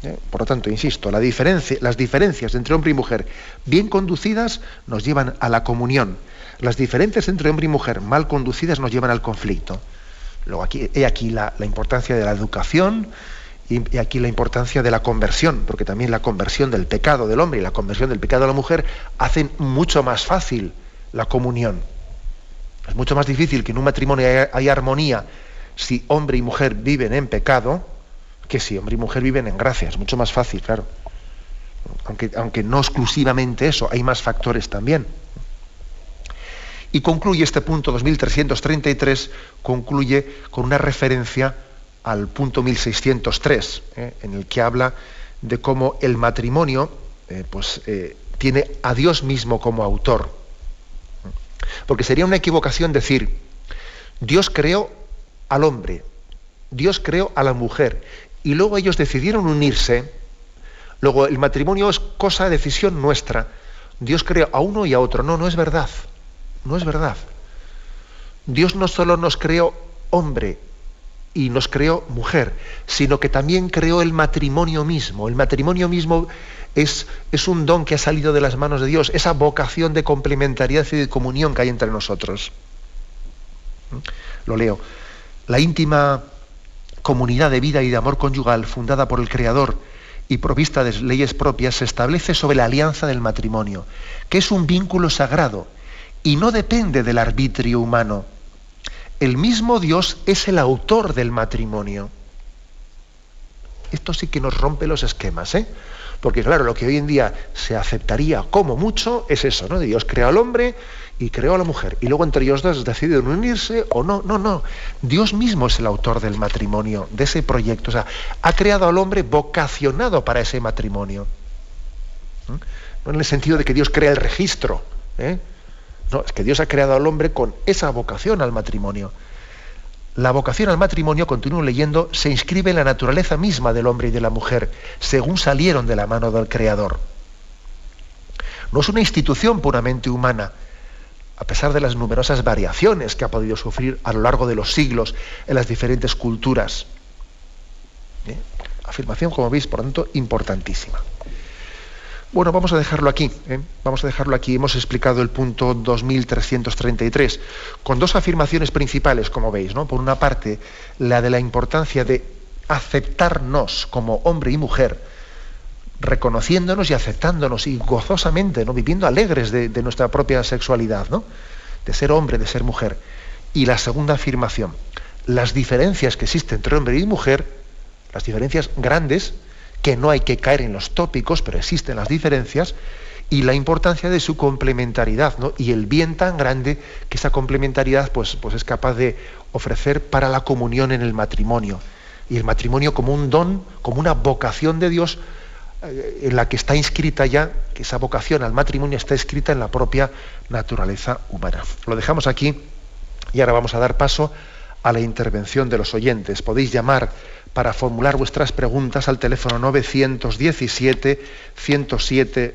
¿eh? Por lo tanto, insisto, las diferencias entre hombre y mujer bien conducidas nos llevan a la comunión. Las diferencias entre hombre y mujer mal conducidas nos llevan al conflicto. Luego aquí, he aquí la, importancia de la educación y, aquí la importancia de la conversión, porque también la conversión del pecado del hombre y la conversión del pecado de la mujer hacen mucho más fácil la comunión. Es mucho más difícil que en un matrimonio haya armonía si hombre y mujer viven en pecado, que si hombre y mujer viven en gracia, es mucho más fácil, claro. Aunque, aunque no exclusivamente eso, hay más factores también. Y concluye este punto 2333, concluye con una referencia al punto 1603, ¿eh? en el que habla de cómo el matrimonio eh, pues, eh, tiene a Dios mismo como autor. Porque sería una equivocación decir, Dios creó al hombre, Dios creó a la mujer y luego ellos decidieron unirse. Luego el matrimonio es cosa de decisión nuestra. Dios creó a uno y a otro. No, no es verdad. No es verdad. Dios no solo nos creó hombre y nos creó mujer, sino que también creó el matrimonio mismo. El matrimonio mismo es, es un don que ha salido de las manos de Dios, esa vocación de complementariedad y de comunión que hay entre nosotros. ¿Mm? Lo leo. La íntima comunidad de vida y de amor conyugal fundada por el Creador y provista de leyes propias se establece sobre la alianza del matrimonio, que es un vínculo sagrado y no depende del arbitrio humano. El mismo Dios es el autor del matrimonio. Esto sí que nos rompe los esquemas, ¿eh? Porque claro, lo que hoy en día se aceptaría como mucho es eso, ¿no? Dios creó al hombre y creó a la mujer. Y luego entre ellos dos deciden unirse o no. No, no. Dios mismo es el autor del matrimonio, de ese proyecto. O sea, ha creado al hombre vocacionado para ese matrimonio. ¿Mm? No en el sentido de que Dios crea el registro. ¿eh? No, es que Dios ha creado al hombre con esa vocación al matrimonio. La vocación al matrimonio, continúo leyendo, se inscribe en la naturaleza misma del hombre y de la mujer, según salieron de la mano del Creador. No es una institución puramente humana, a pesar de las numerosas variaciones que ha podido sufrir a lo largo de los siglos en las diferentes culturas. ¿Eh? Afirmación, como veis, por lo tanto, importantísima. Bueno, vamos a dejarlo aquí. ¿eh? Vamos a dejarlo aquí. Hemos explicado el punto 2333 con dos afirmaciones principales, como veis. ¿no? Por una parte, la de la importancia de aceptarnos como hombre y mujer, reconociéndonos y aceptándonos y gozosamente, ¿no? viviendo alegres de, nuestra propia sexualidad, ¿no? de ser hombre, de ser mujer. Y la segunda afirmación, las diferencias que existen entre hombre y mujer, las diferencias grandes, que no hay que caer en los tópicos, pero existen las diferencias, y la importancia de su complementariedad, ¿no? y el bien tan grande que esa complementariedad pues, pues es capaz de ofrecer para la comunión en el matrimonio. Y el matrimonio como un don, como una vocación de Dios en la que está inscrita ya, que esa vocación al matrimonio está escrita en la propia naturaleza humana. Lo dejamos aquí y ahora vamos a dar paso a la intervención de los oyentes. Podéis llamar para formular vuestras preguntas al teléfono 917 107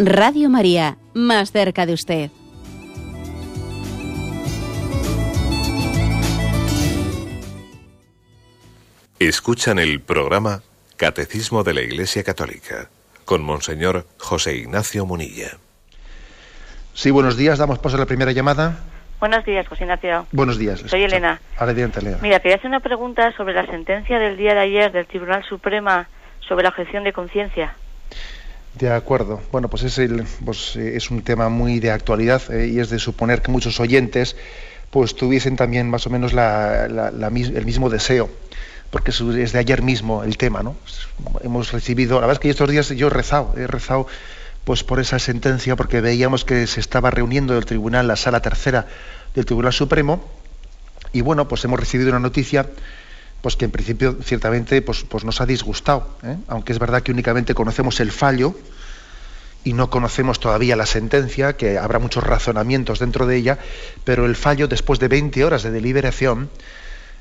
Radio María, más cerca de usted. Escuchan el programa Catecismo de la Iglesia Católica, con Monseñor José Ignacio Munilla. Sí, buenos días, damos paso a la primera llamada. Buenos días, José Ignacio. Buenos días. Soy Elena. Adelante, Elena. Mira, quería hacer una pregunta sobre la sentencia del día de ayer del Tribunal Suprema sobre la objeción de conciencia. De acuerdo. Bueno, pues pues, eh, es un tema muy de actualidad eh, y es de suponer que muchos oyentes pues tuviesen también más o menos el mismo deseo porque es de ayer mismo el tema, ¿no? Hemos recibido, la verdad es que estos días yo he rezado, he rezado pues por esa sentencia, porque veíamos que se estaba reuniendo el tribunal, la sala tercera del Tribunal Supremo, y bueno, pues hemos recibido una noticia pues que en principio ciertamente pues, pues nos ha disgustado, ¿eh? aunque es verdad que únicamente conocemos el fallo y no conocemos todavía la sentencia, que habrá muchos razonamientos dentro de ella, pero el fallo después de 20 horas de deliberación,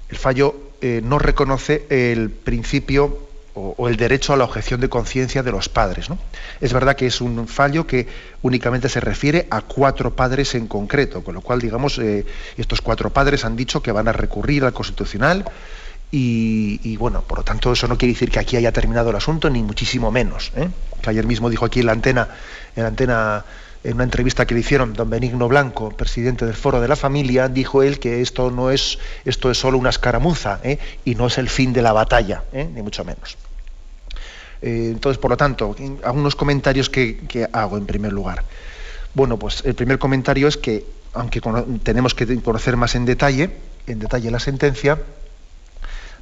el fallo eh, no reconoce el principio o, el derecho a la objeción de conciencia de los padres. ¿no? Es verdad que es un fallo que únicamente se refiere a cuatro padres en concreto, con lo cual, digamos, eh, estos cuatro padres han dicho que van a recurrir al Constitucional y, bueno, por lo tanto, eso no quiere decir que aquí haya terminado el asunto, ni muchísimo menos. ¿eh? Que ayer mismo dijo aquí en la antena, en la antena en una entrevista que le hicieron don Benigno Blanco, presidente del Foro de la Familia, dijo él que esto no es, esto es solo una escaramuza ¿eh? y no es el fin de la batalla, ¿eh? ni mucho menos. Entonces, por lo tanto, algunos comentarios que, hago en primer lugar. Bueno, pues el primer comentario es que, aunque tenemos que conocer más en detalle, en detalle la sentencia,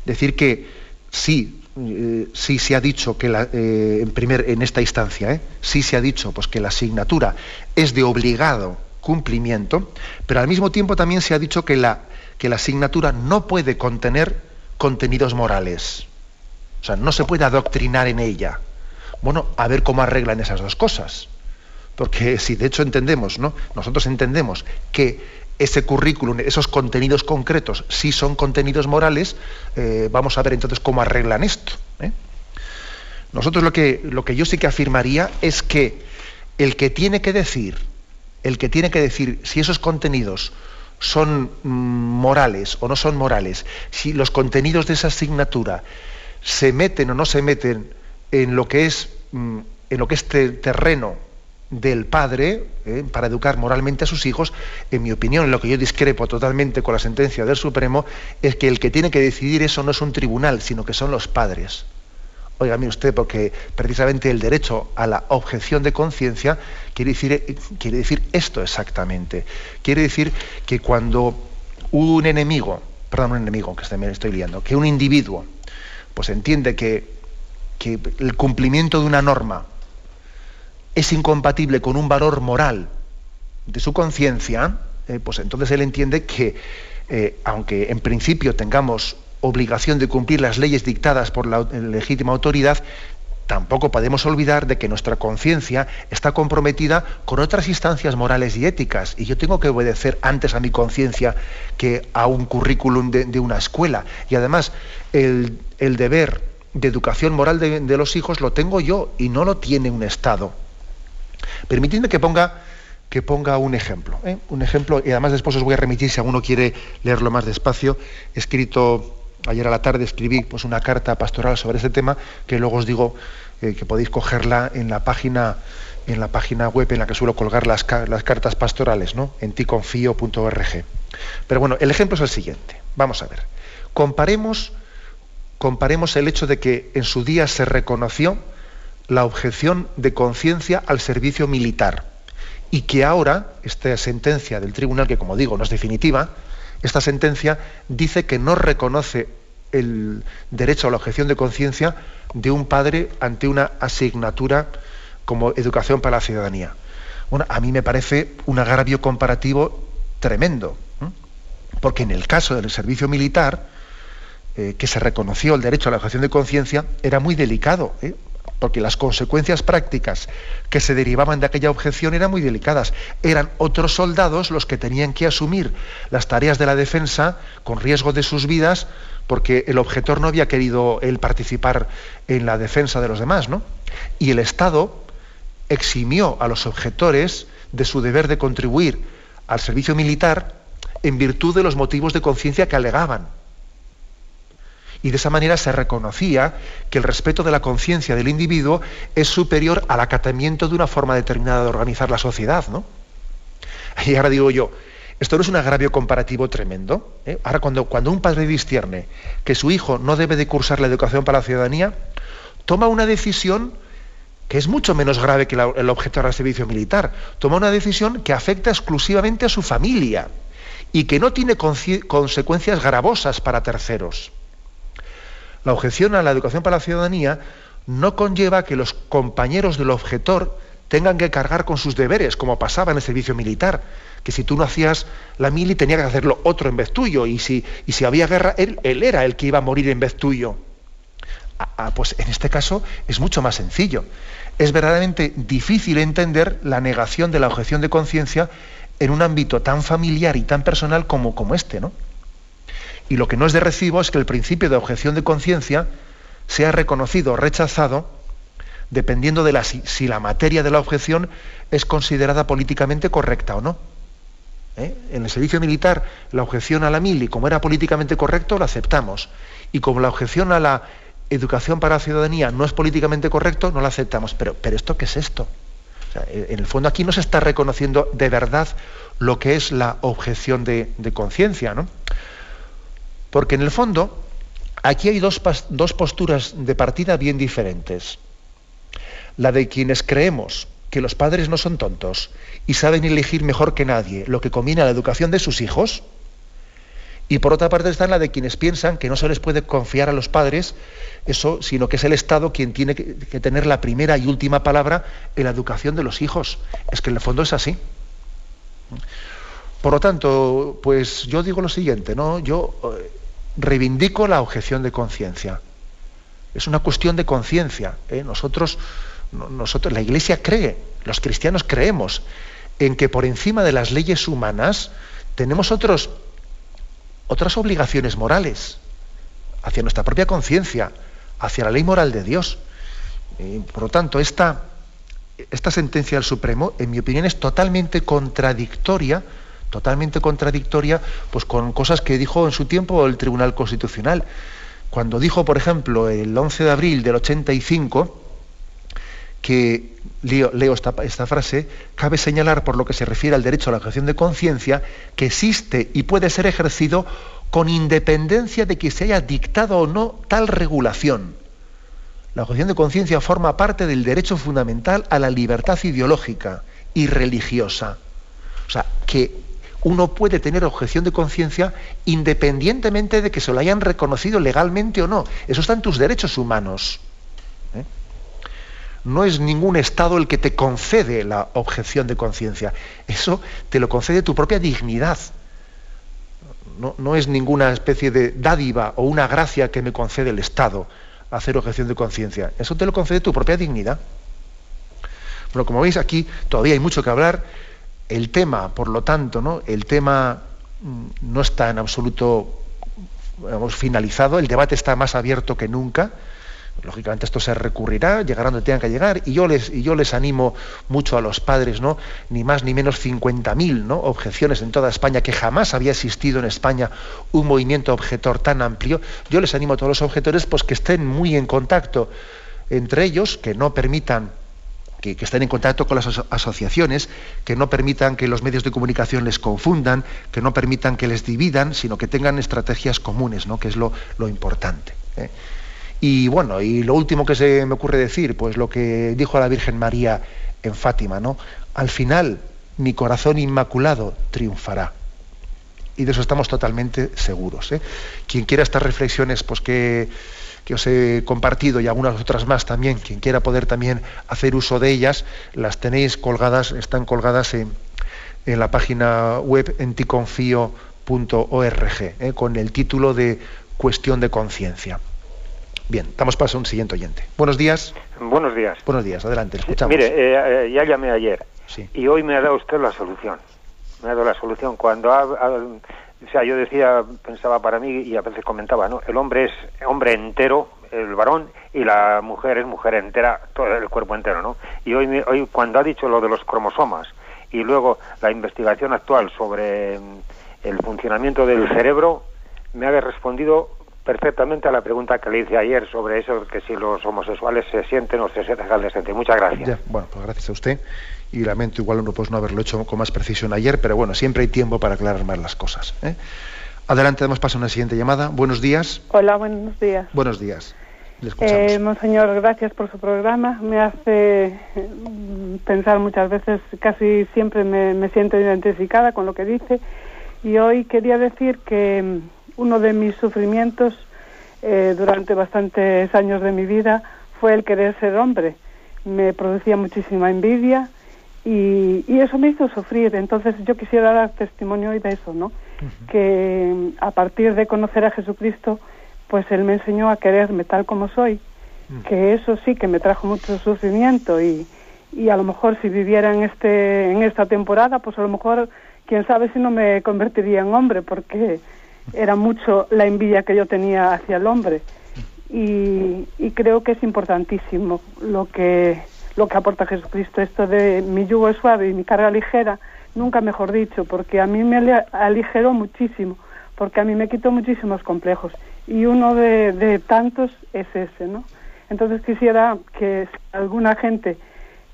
decir que sí, eh, sí se ha dicho que la, eh, en, primer, en esta instancia, ¿eh? sí se ha dicho pues, que la asignatura es de obligado cumplimiento, pero al mismo tiempo también se ha dicho que la, que la asignatura no puede contener contenidos morales. O sea, no se puede adoctrinar en ella. Bueno, a ver cómo arreglan esas dos cosas. Porque si de hecho entendemos, ¿no? Nosotros entendemos que ese currículum, esos contenidos concretos, si son contenidos morales, eh, vamos a ver entonces cómo arreglan esto. ¿eh? Nosotros lo que, lo que yo sí que afirmaría es que el que tiene que decir, el que tiene que decir si esos contenidos son mm, morales o no son morales, si los contenidos de esa asignatura se meten o no se meten en lo que es, mm, en lo que es terreno del padre eh, para educar moralmente a sus hijos, en mi opinión, lo que yo discrepo totalmente con la sentencia del Supremo, es que el que tiene que decidir eso no es un tribunal, sino que son los padres. Óigame usted, porque precisamente el derecho a la objeción de conciencia quiere decir, quiere decir esto exactamente. Quiere decir que cuando un enemigo, perdón, un enemigo, que me estoy liando, que un individuo, pues entiende que, que el cumplimiento de una norma es incompatible con un valor moral de su conciencia, eh, pues entonces él entiende que eh, aunque en principio tengamos obligación de cumplir las leyes dictadas por la legítima autoridad, tampoco podemos olvidar de que nuestra conciencia está comprometida con otras instancias morales y éticas. Y yo tengo que obedecer antes a mi conciencia que a un currículum de, una escuela. Y además, el, deber de educación moral de, los hijos lo tengo yo y no lo tiene un Estado. Permitidme que ponga, que ponga un ejemplo. ¿eh? Un ejemplo, y además después os voy a remitir, si alguno quiere leerlo más despacio, escrito ayer a la tarde escribí pues, una carta pastoral sobre este tema que luego os digo eh, que podéis cogerla en la página en la página web en la que suelo colgar las, cartas pastorales, ¿no? en ticonfío.org. Pero bueno, el ejemplo es el siguiente. Vamos a ver. Comparemos, comparemos el hecho de que en su día se reconoció la objeción de conciencia al servicio militar y que ahora esta sentencia del tribunal, que como digo no es definitiva, esta sentencia dice que no reconoce el derecho a la objeción de conciencia de un padre ante una asignatura como educación para la ciudadanía. Bueno, a mí me parece un agravio comparativo tremendo, porque en el caso del servicio militar, eh, que se reconoció el derecho a la objeción de conciencia, era muy delicado. ¿eh? Porque las consecuencias prácticas que se derivaban de aquella objeción eran muy delicadas. Eran otros soldados los que tenían que asumir las tareas de la defensa con riesgo de sus vidas, porque el objetor no había querido él participar en la defensa de los demás, ¿no? Y el Estado eximió a los objetores de su deber de contribuir al servicio militar en virtud de los motivos de conciencia que alegaban y de esa manera se reconocía que el respeto de la conciencia del individuo es superior al acatamiento de una forma determinada de organizar la sociedad. ¿no? Y ahora digo yo, esto no es un agravio comparativo tremendo. ¿eh? Ahora, cuando, cuando un padre discierne que su hijo no debe de cursar la educación para la ciudadanía, toma una decisión que es mucho menos grave que el objeto del servicio militar. Toma una decisión que afecta exclusivamente a su familia y que no tiene consecuencias gravosas para terceros. La objeción a la educación para la ciudadanía no conlleva que los compañeros del objetor tengan que cargar con sus deberes, como pasaba en el servicio militar, que si tú no hacías la mili tenía que hacerlo otro en vez tuyo, y si, y si había guerra, él, era el que iba a morir en vez tuyo. Ah, ah, pues en este caso es mucho más sencillo. Es verdaderamente difícil entender la negación de la objeción de conciencia en un ámbito tan familiar y tan personal como, como este, ¿no? Y lo que no es de recibo es que el principio de objeción de conciencia sea reconocido o rechazado dependiendo de la, si, la materia de la objeción es considerada políticamente correcta o no. ¿Eh? En el servicio militar, la objeción a la mili, como era políticamente correcto, lo aceptamos. Y como la objeción a la educación para la ciudadanía no es políticamente correcto, no la aceptamos. Pero, pero ¿esto qué es esto? en el fondo aquí no se está reconociendo de verdad lo que es la objeción de, de conciencia, ¿no? Porque en el fondo, aquí hay dos, posturas de partida bien diferentes. La de quienes creemos que los padres no son tontos y saben elegir mejor que nadie lo que conviene a la educación de sus hijos. Y por otra parte está la de quienes piensan que no se les puede confiar a los padres eso, sino que es el Estado quien tiene que, que, tener la primera y última palabra en la educación de los hijos. Es que en el fondo es así. Por lo tanto, pues yo digo lo siguiente, ¿no? Yo eh, reivindico la objeción de conciencia. Es una cuestión de conciencia. ¿eh? Nosotros, nosotros, la Iglesia cree, los cristianos creemos en que por encima de las leyes humanas tenemos otros, otras obligaciones morales hacia nuestra propia conciencia, hacia la ley moral de Dios. por lo tanto, esta, esta sentencia del Supremo, en mi opinión, es totalmente contradictoria totalmente contradictoria pues, con cosas que dijo en su tiempo el Tribunal Constitucional. Cuando dijo, por ejemplo, el 11 de abril del 85, que, leo, esta, esta, frase, cabe señalar por lo que se refiere al derecho a la objeción de conciencia, que existe y puede ser ejercido con independencia de que se haya dictado o no tal regulación. La objeción de conciencia forma parte del derecho fundamental a la libertad ideológica y religiosa. O sea, que uno puede tener objeción de conciencia independientemente de que se lo hayan reconocido legalmente o no. Eso está en tus derechos humanos. ¿eh? No es ningún Estado el que te concede la objeción de conciencia. Eso te lo concede tu propia dignidad. no, es ninguna especie de dádiva o una gracia que me concede el Estado hacer objeción de conciencia. Eso te lo concede tu propia dignidad. Bueno, como veis aquí todavía hay mucho que hablar. El tema, por lo tanto, ¿no? el tema mm, no está en absoluto finalizado, el debate está más abierto que nunca. Lógicamente esto se recurrirá, llegarán donde tengan que llegar, y yo les, y yo les animo mucho a los padres, ¿no? Ni más ni menos 50.000 ¿no? objeciones en toda España, que jamás había existido en España un movimiento objetor tan amplio. Yo les animo a todos los objetores pues, que estén muy en contacto entre ellos, que no permitan que, estén en contacto con las asociaciones, que no permitan que los medios de comunicación les confundan, que no permitan que les dividan, sino que tengan estrategias comunes, ¿no? que es lo, importante. ¿eh? Y bueno, y lo último que se me ocurre decir, pues lo que dijo la Virgen María en Fátima, ¿no? Al final, mi corazón inmaculado triunfará. Y de eso estamos totalmente seguros. ¿eh? Quien quiera estas reflexiones, pues que, que os he compartido y algunas otras más también, quien quiera poder también hacer uso de ellas, las tenéis colgadas, están colgadas en, en la página web enticonfío.org, ¿eh? con el título de Cuestión de conciencia. Bien, damos paso a un siguiente oyente. Buenos días. Buenos días. Buenos días, adelante, escuchamos. Mire, eh, eh, ya llamé ayer y hoy me ha dado usted la solución. Me ha dado la solución. Cuando o sea, yo decía, pensaba para mí y a veces comentaba, ¿no? El hombre es hombre entero, el varón, y la mujer es mujer entera, todo el cuerpo entero, ¿no? Y hoy, hoy cuando ha dicho lo de los cromosomas y luego la investigación actual sobre mm, el funcionamiento del cerebro, me ha respondido perfectamente a la pregunta que le hice ayer sobre eso, que si los homosexuales se sienten o se sienten al descente. Muchas gracias. bueno, pues gracias a usted. Y lamento igual no, pues no haberlo hecho con más precisión ayer, pero bueno, siempre hay tiempo para aclarar más las cosas. ¿eh? Adelante, damos paso a una siguiente llamada. Buenos días. Hola, buenos días. Buenos días. Eh, monseñor, gracias por su programa. Me hace mm, pensar muchas veces, casi siempre me, me siento identificada con lo que dice. Y hoy quería decir que mm, uno de mis sufrimientos eh, durante bastantes años de mi vida fue el querer ser hombre. Me producía muchísima envidia y, eso me hizo sufrir. Entonces yo quisiera dar testimonio hoy de eso, ¿no? Que a partir de conocer a Jesucristo, pues Él me enseñó a quererme tal como soy. Que eso sí que me trajo mucho sufrimiento y, y a lo mejor si viviera en este en esta temporada, pues a lo mejor quién sabe si no me convertiría en hombre, porque era mucho la envidia que yo tenía hacia el hombre. Y, creo que es importantísimo lo que, lo que aporta Jesucristo, esto de mi yugo es suave y mi carga ligera, nunca mejor dicho, porque a mí me aligeró muchísimo, porque a mí me quitó muchísimos complejos. Y uno de, tantos es ese, ¿no? Entonces quisiera que alguna gente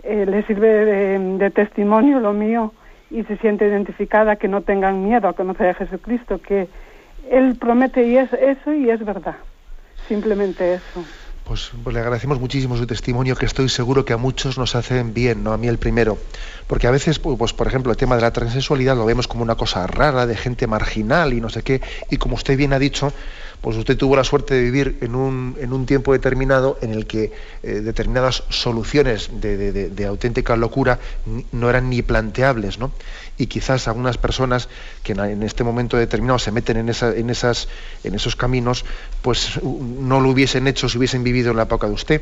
eh, le sirve de, testimonio lo mío y se siente identificada, que no tengan miedo a conocer a Jesucristo, que él promete y es eso y es verdad. Simplemente eso. Pues, pues, le agradecemos muchísimo su testimonio, que estoy seguro que a muchos nos hacen bien, no a mí el primero. Porque a veces, pues, pues por ejemplo, el tema de la transexualidad lo vemos como una cosa rara, de gente marginal y no sé qué. Y como usted bien ha dicho, pues usted tuvo la suerte de vivir en un, en un tiempo determinado en el que eh, determinadas soluciones de, auténtica locura no eran ni planteables, ¿no? Y quizás algunas personas que en este momento determinado se meten en, en, esas, en esos caminos, pues no lo hubiesen hecho si hubiesen vivido en la época de usted.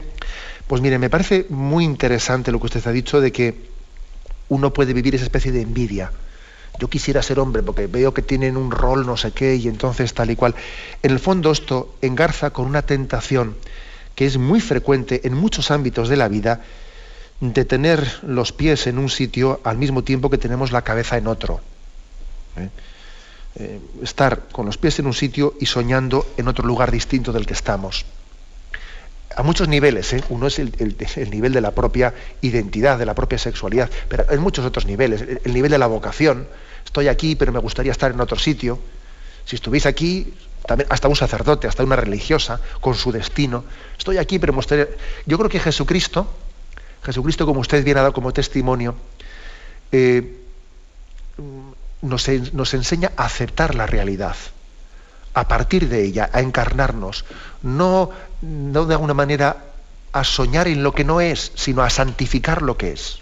Pues mire, me parece muy interesante lo que usted ha dicho de que uno puede vivir esa especie de envidia yo quisiera ser hombre porque veo que tienen un rol no sé qué y entonces tal y cual. En el fondo esto engarza con una tentación que es muy frecuente en muchos ámbitos de la vida de tener los pies en un sitio al mismo tiempo que tenemos la cabeza en otro. ¿eh? Eh, estar con los pies en un sitio y soñando en otro lugar distinto del que estamos. A muchos niveles, ¿eh? uno es el, nivel de la propia identidad, de la propia sexualidad, pero en muchos otros niveles, el nivel de la vocación, estoy aquí, pero me gustaría estar en otro sitio. Si estuviese aquí, también hasta un sacerdote, hasta una religiosa, con su destino. Estoy aquí, pero me gustaría... Yo creo que Jesucristo, Jesucristo, como usted viene a dar como testimonio, eh, nos, nos enseña a aceptar la realidad, a partir de ella, a encarnarnos, no, no de alguna manera a soñar en lo que no es, sino a santificar lo que es.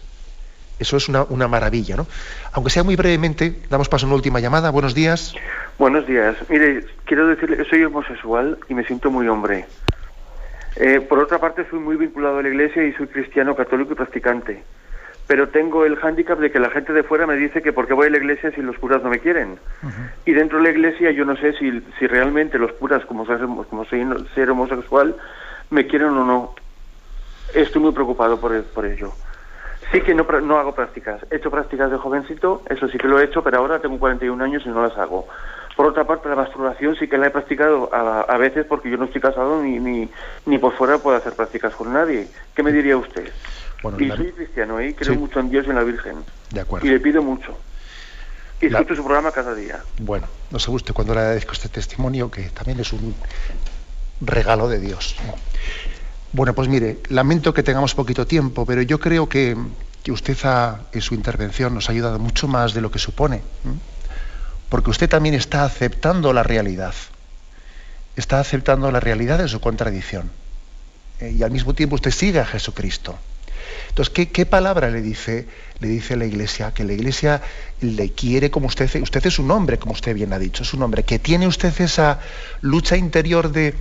Eso es una, maravilla, ¿no? Aunque sea muy brevemente, damos paso a una última llamada. Buenos días. Buenos días. Mire, quiero decirle soy homosexual y me siento muy hombre. Eh, por otra parte, soy muy vinculado a la iglesia y soy cristiano, católico y practicante. Pero tengo el hándicap de que la gente de fuera me dice que por qué voy a la iglesia si los curas no me quieren. Y dentro de la iglesia yo no sé si, si realmente los curas, como, como soy ser homosexual, me quieren o no. Estoy muy preocupado por, por ello. Sí que no, no hago prácticas. He hecho prácticas de jovencito, eso sí que lo he hecho, pero ahora tengo 41 años y no las hago. Por otra parte, la masturbación sí que la he practicado a, veces porque yo no estoy casado ni, ni, ni, por fuera puedo hacer prácticas con nadie. ¿Qué me diría usted? Y soy cristiano y creo mucho en Dios y en la Virgen. De acuerdo. Y le pido mucho. Y escucho su programa cada día. Bueno, no se guste cuando le agradezco este testimonio, que también es un regalo de Dios. Bueno, pues mire, lamento que tengamos poquito tiempo, pero yo creo que, que usted en su intervención nos ha ayudado mucho más de lo que supone porque usted también está aceptando la realidad, está aceptando la realidad de su contradicción. Eh, y al mismo tiempo usted sigue a Jesucristo. Entonces, ¿qué, ¿qué, palabra le dice, le dice la Iglesia? Que la Iglesia le quiere como usted, usted es un hombre, como usted bien ha dicho, es un hombre que tiene usted esa lucha interior de,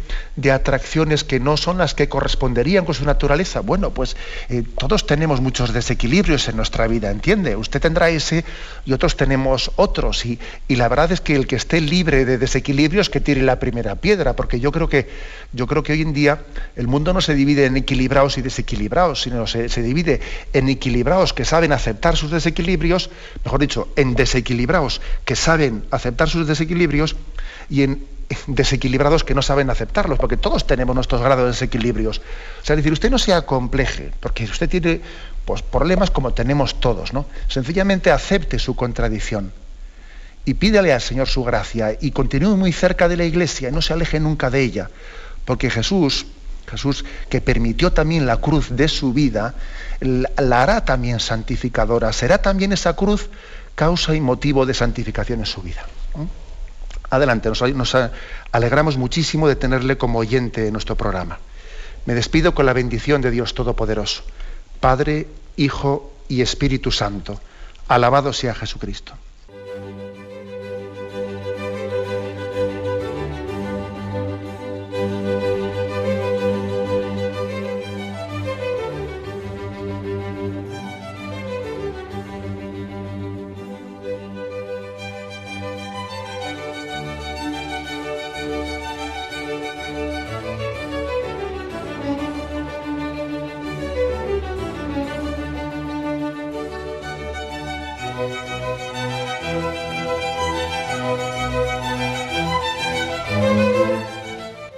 atracciones que no son las que corresponderían con su naturaleza. Bueno, pues eh, todos tenemos muchos desequilibrios en nuestra vida, ¿entiende? Usted tendrá ese y otros tenemos otros. Y, y la verdad es que el que esté libre de desequilibrios que tire la primera piedra, porque yo creo que, yo creo que hoy en día el mundo no se divide en equilibrados y desequilibrados, sino se, se divide en equilibrados que saben aceptar sus desequilibrios, mejor dicho, en desequilibrados que saben aceptar sus desequilibrios y en desequilibrados que no saben aceptarlos, porque todos tenemos nuestros grados de desequilibrios. O sea, decir, usted no sea compleje, porque usted tiene pues, problemas como tenemos todos, ¿no? Sencillamente acepte su contradicción y pídale al Señor su gracia y continúe muy cerca de la iglesia y no se aleje nunca de ella, porque Jesús, Jesús que permitió también la cruz de su vida, la hará también santificadora, será también esa cruz causa y motivo de santificación en su vida. Adelante, nos, alegramos muchísimo de tenerle como oyente en nuestro programa. Me despido con la bendición de Dios Todopoderoso, Padre, Hijo y Espíritu Santo. Alabado sea Jesucristo.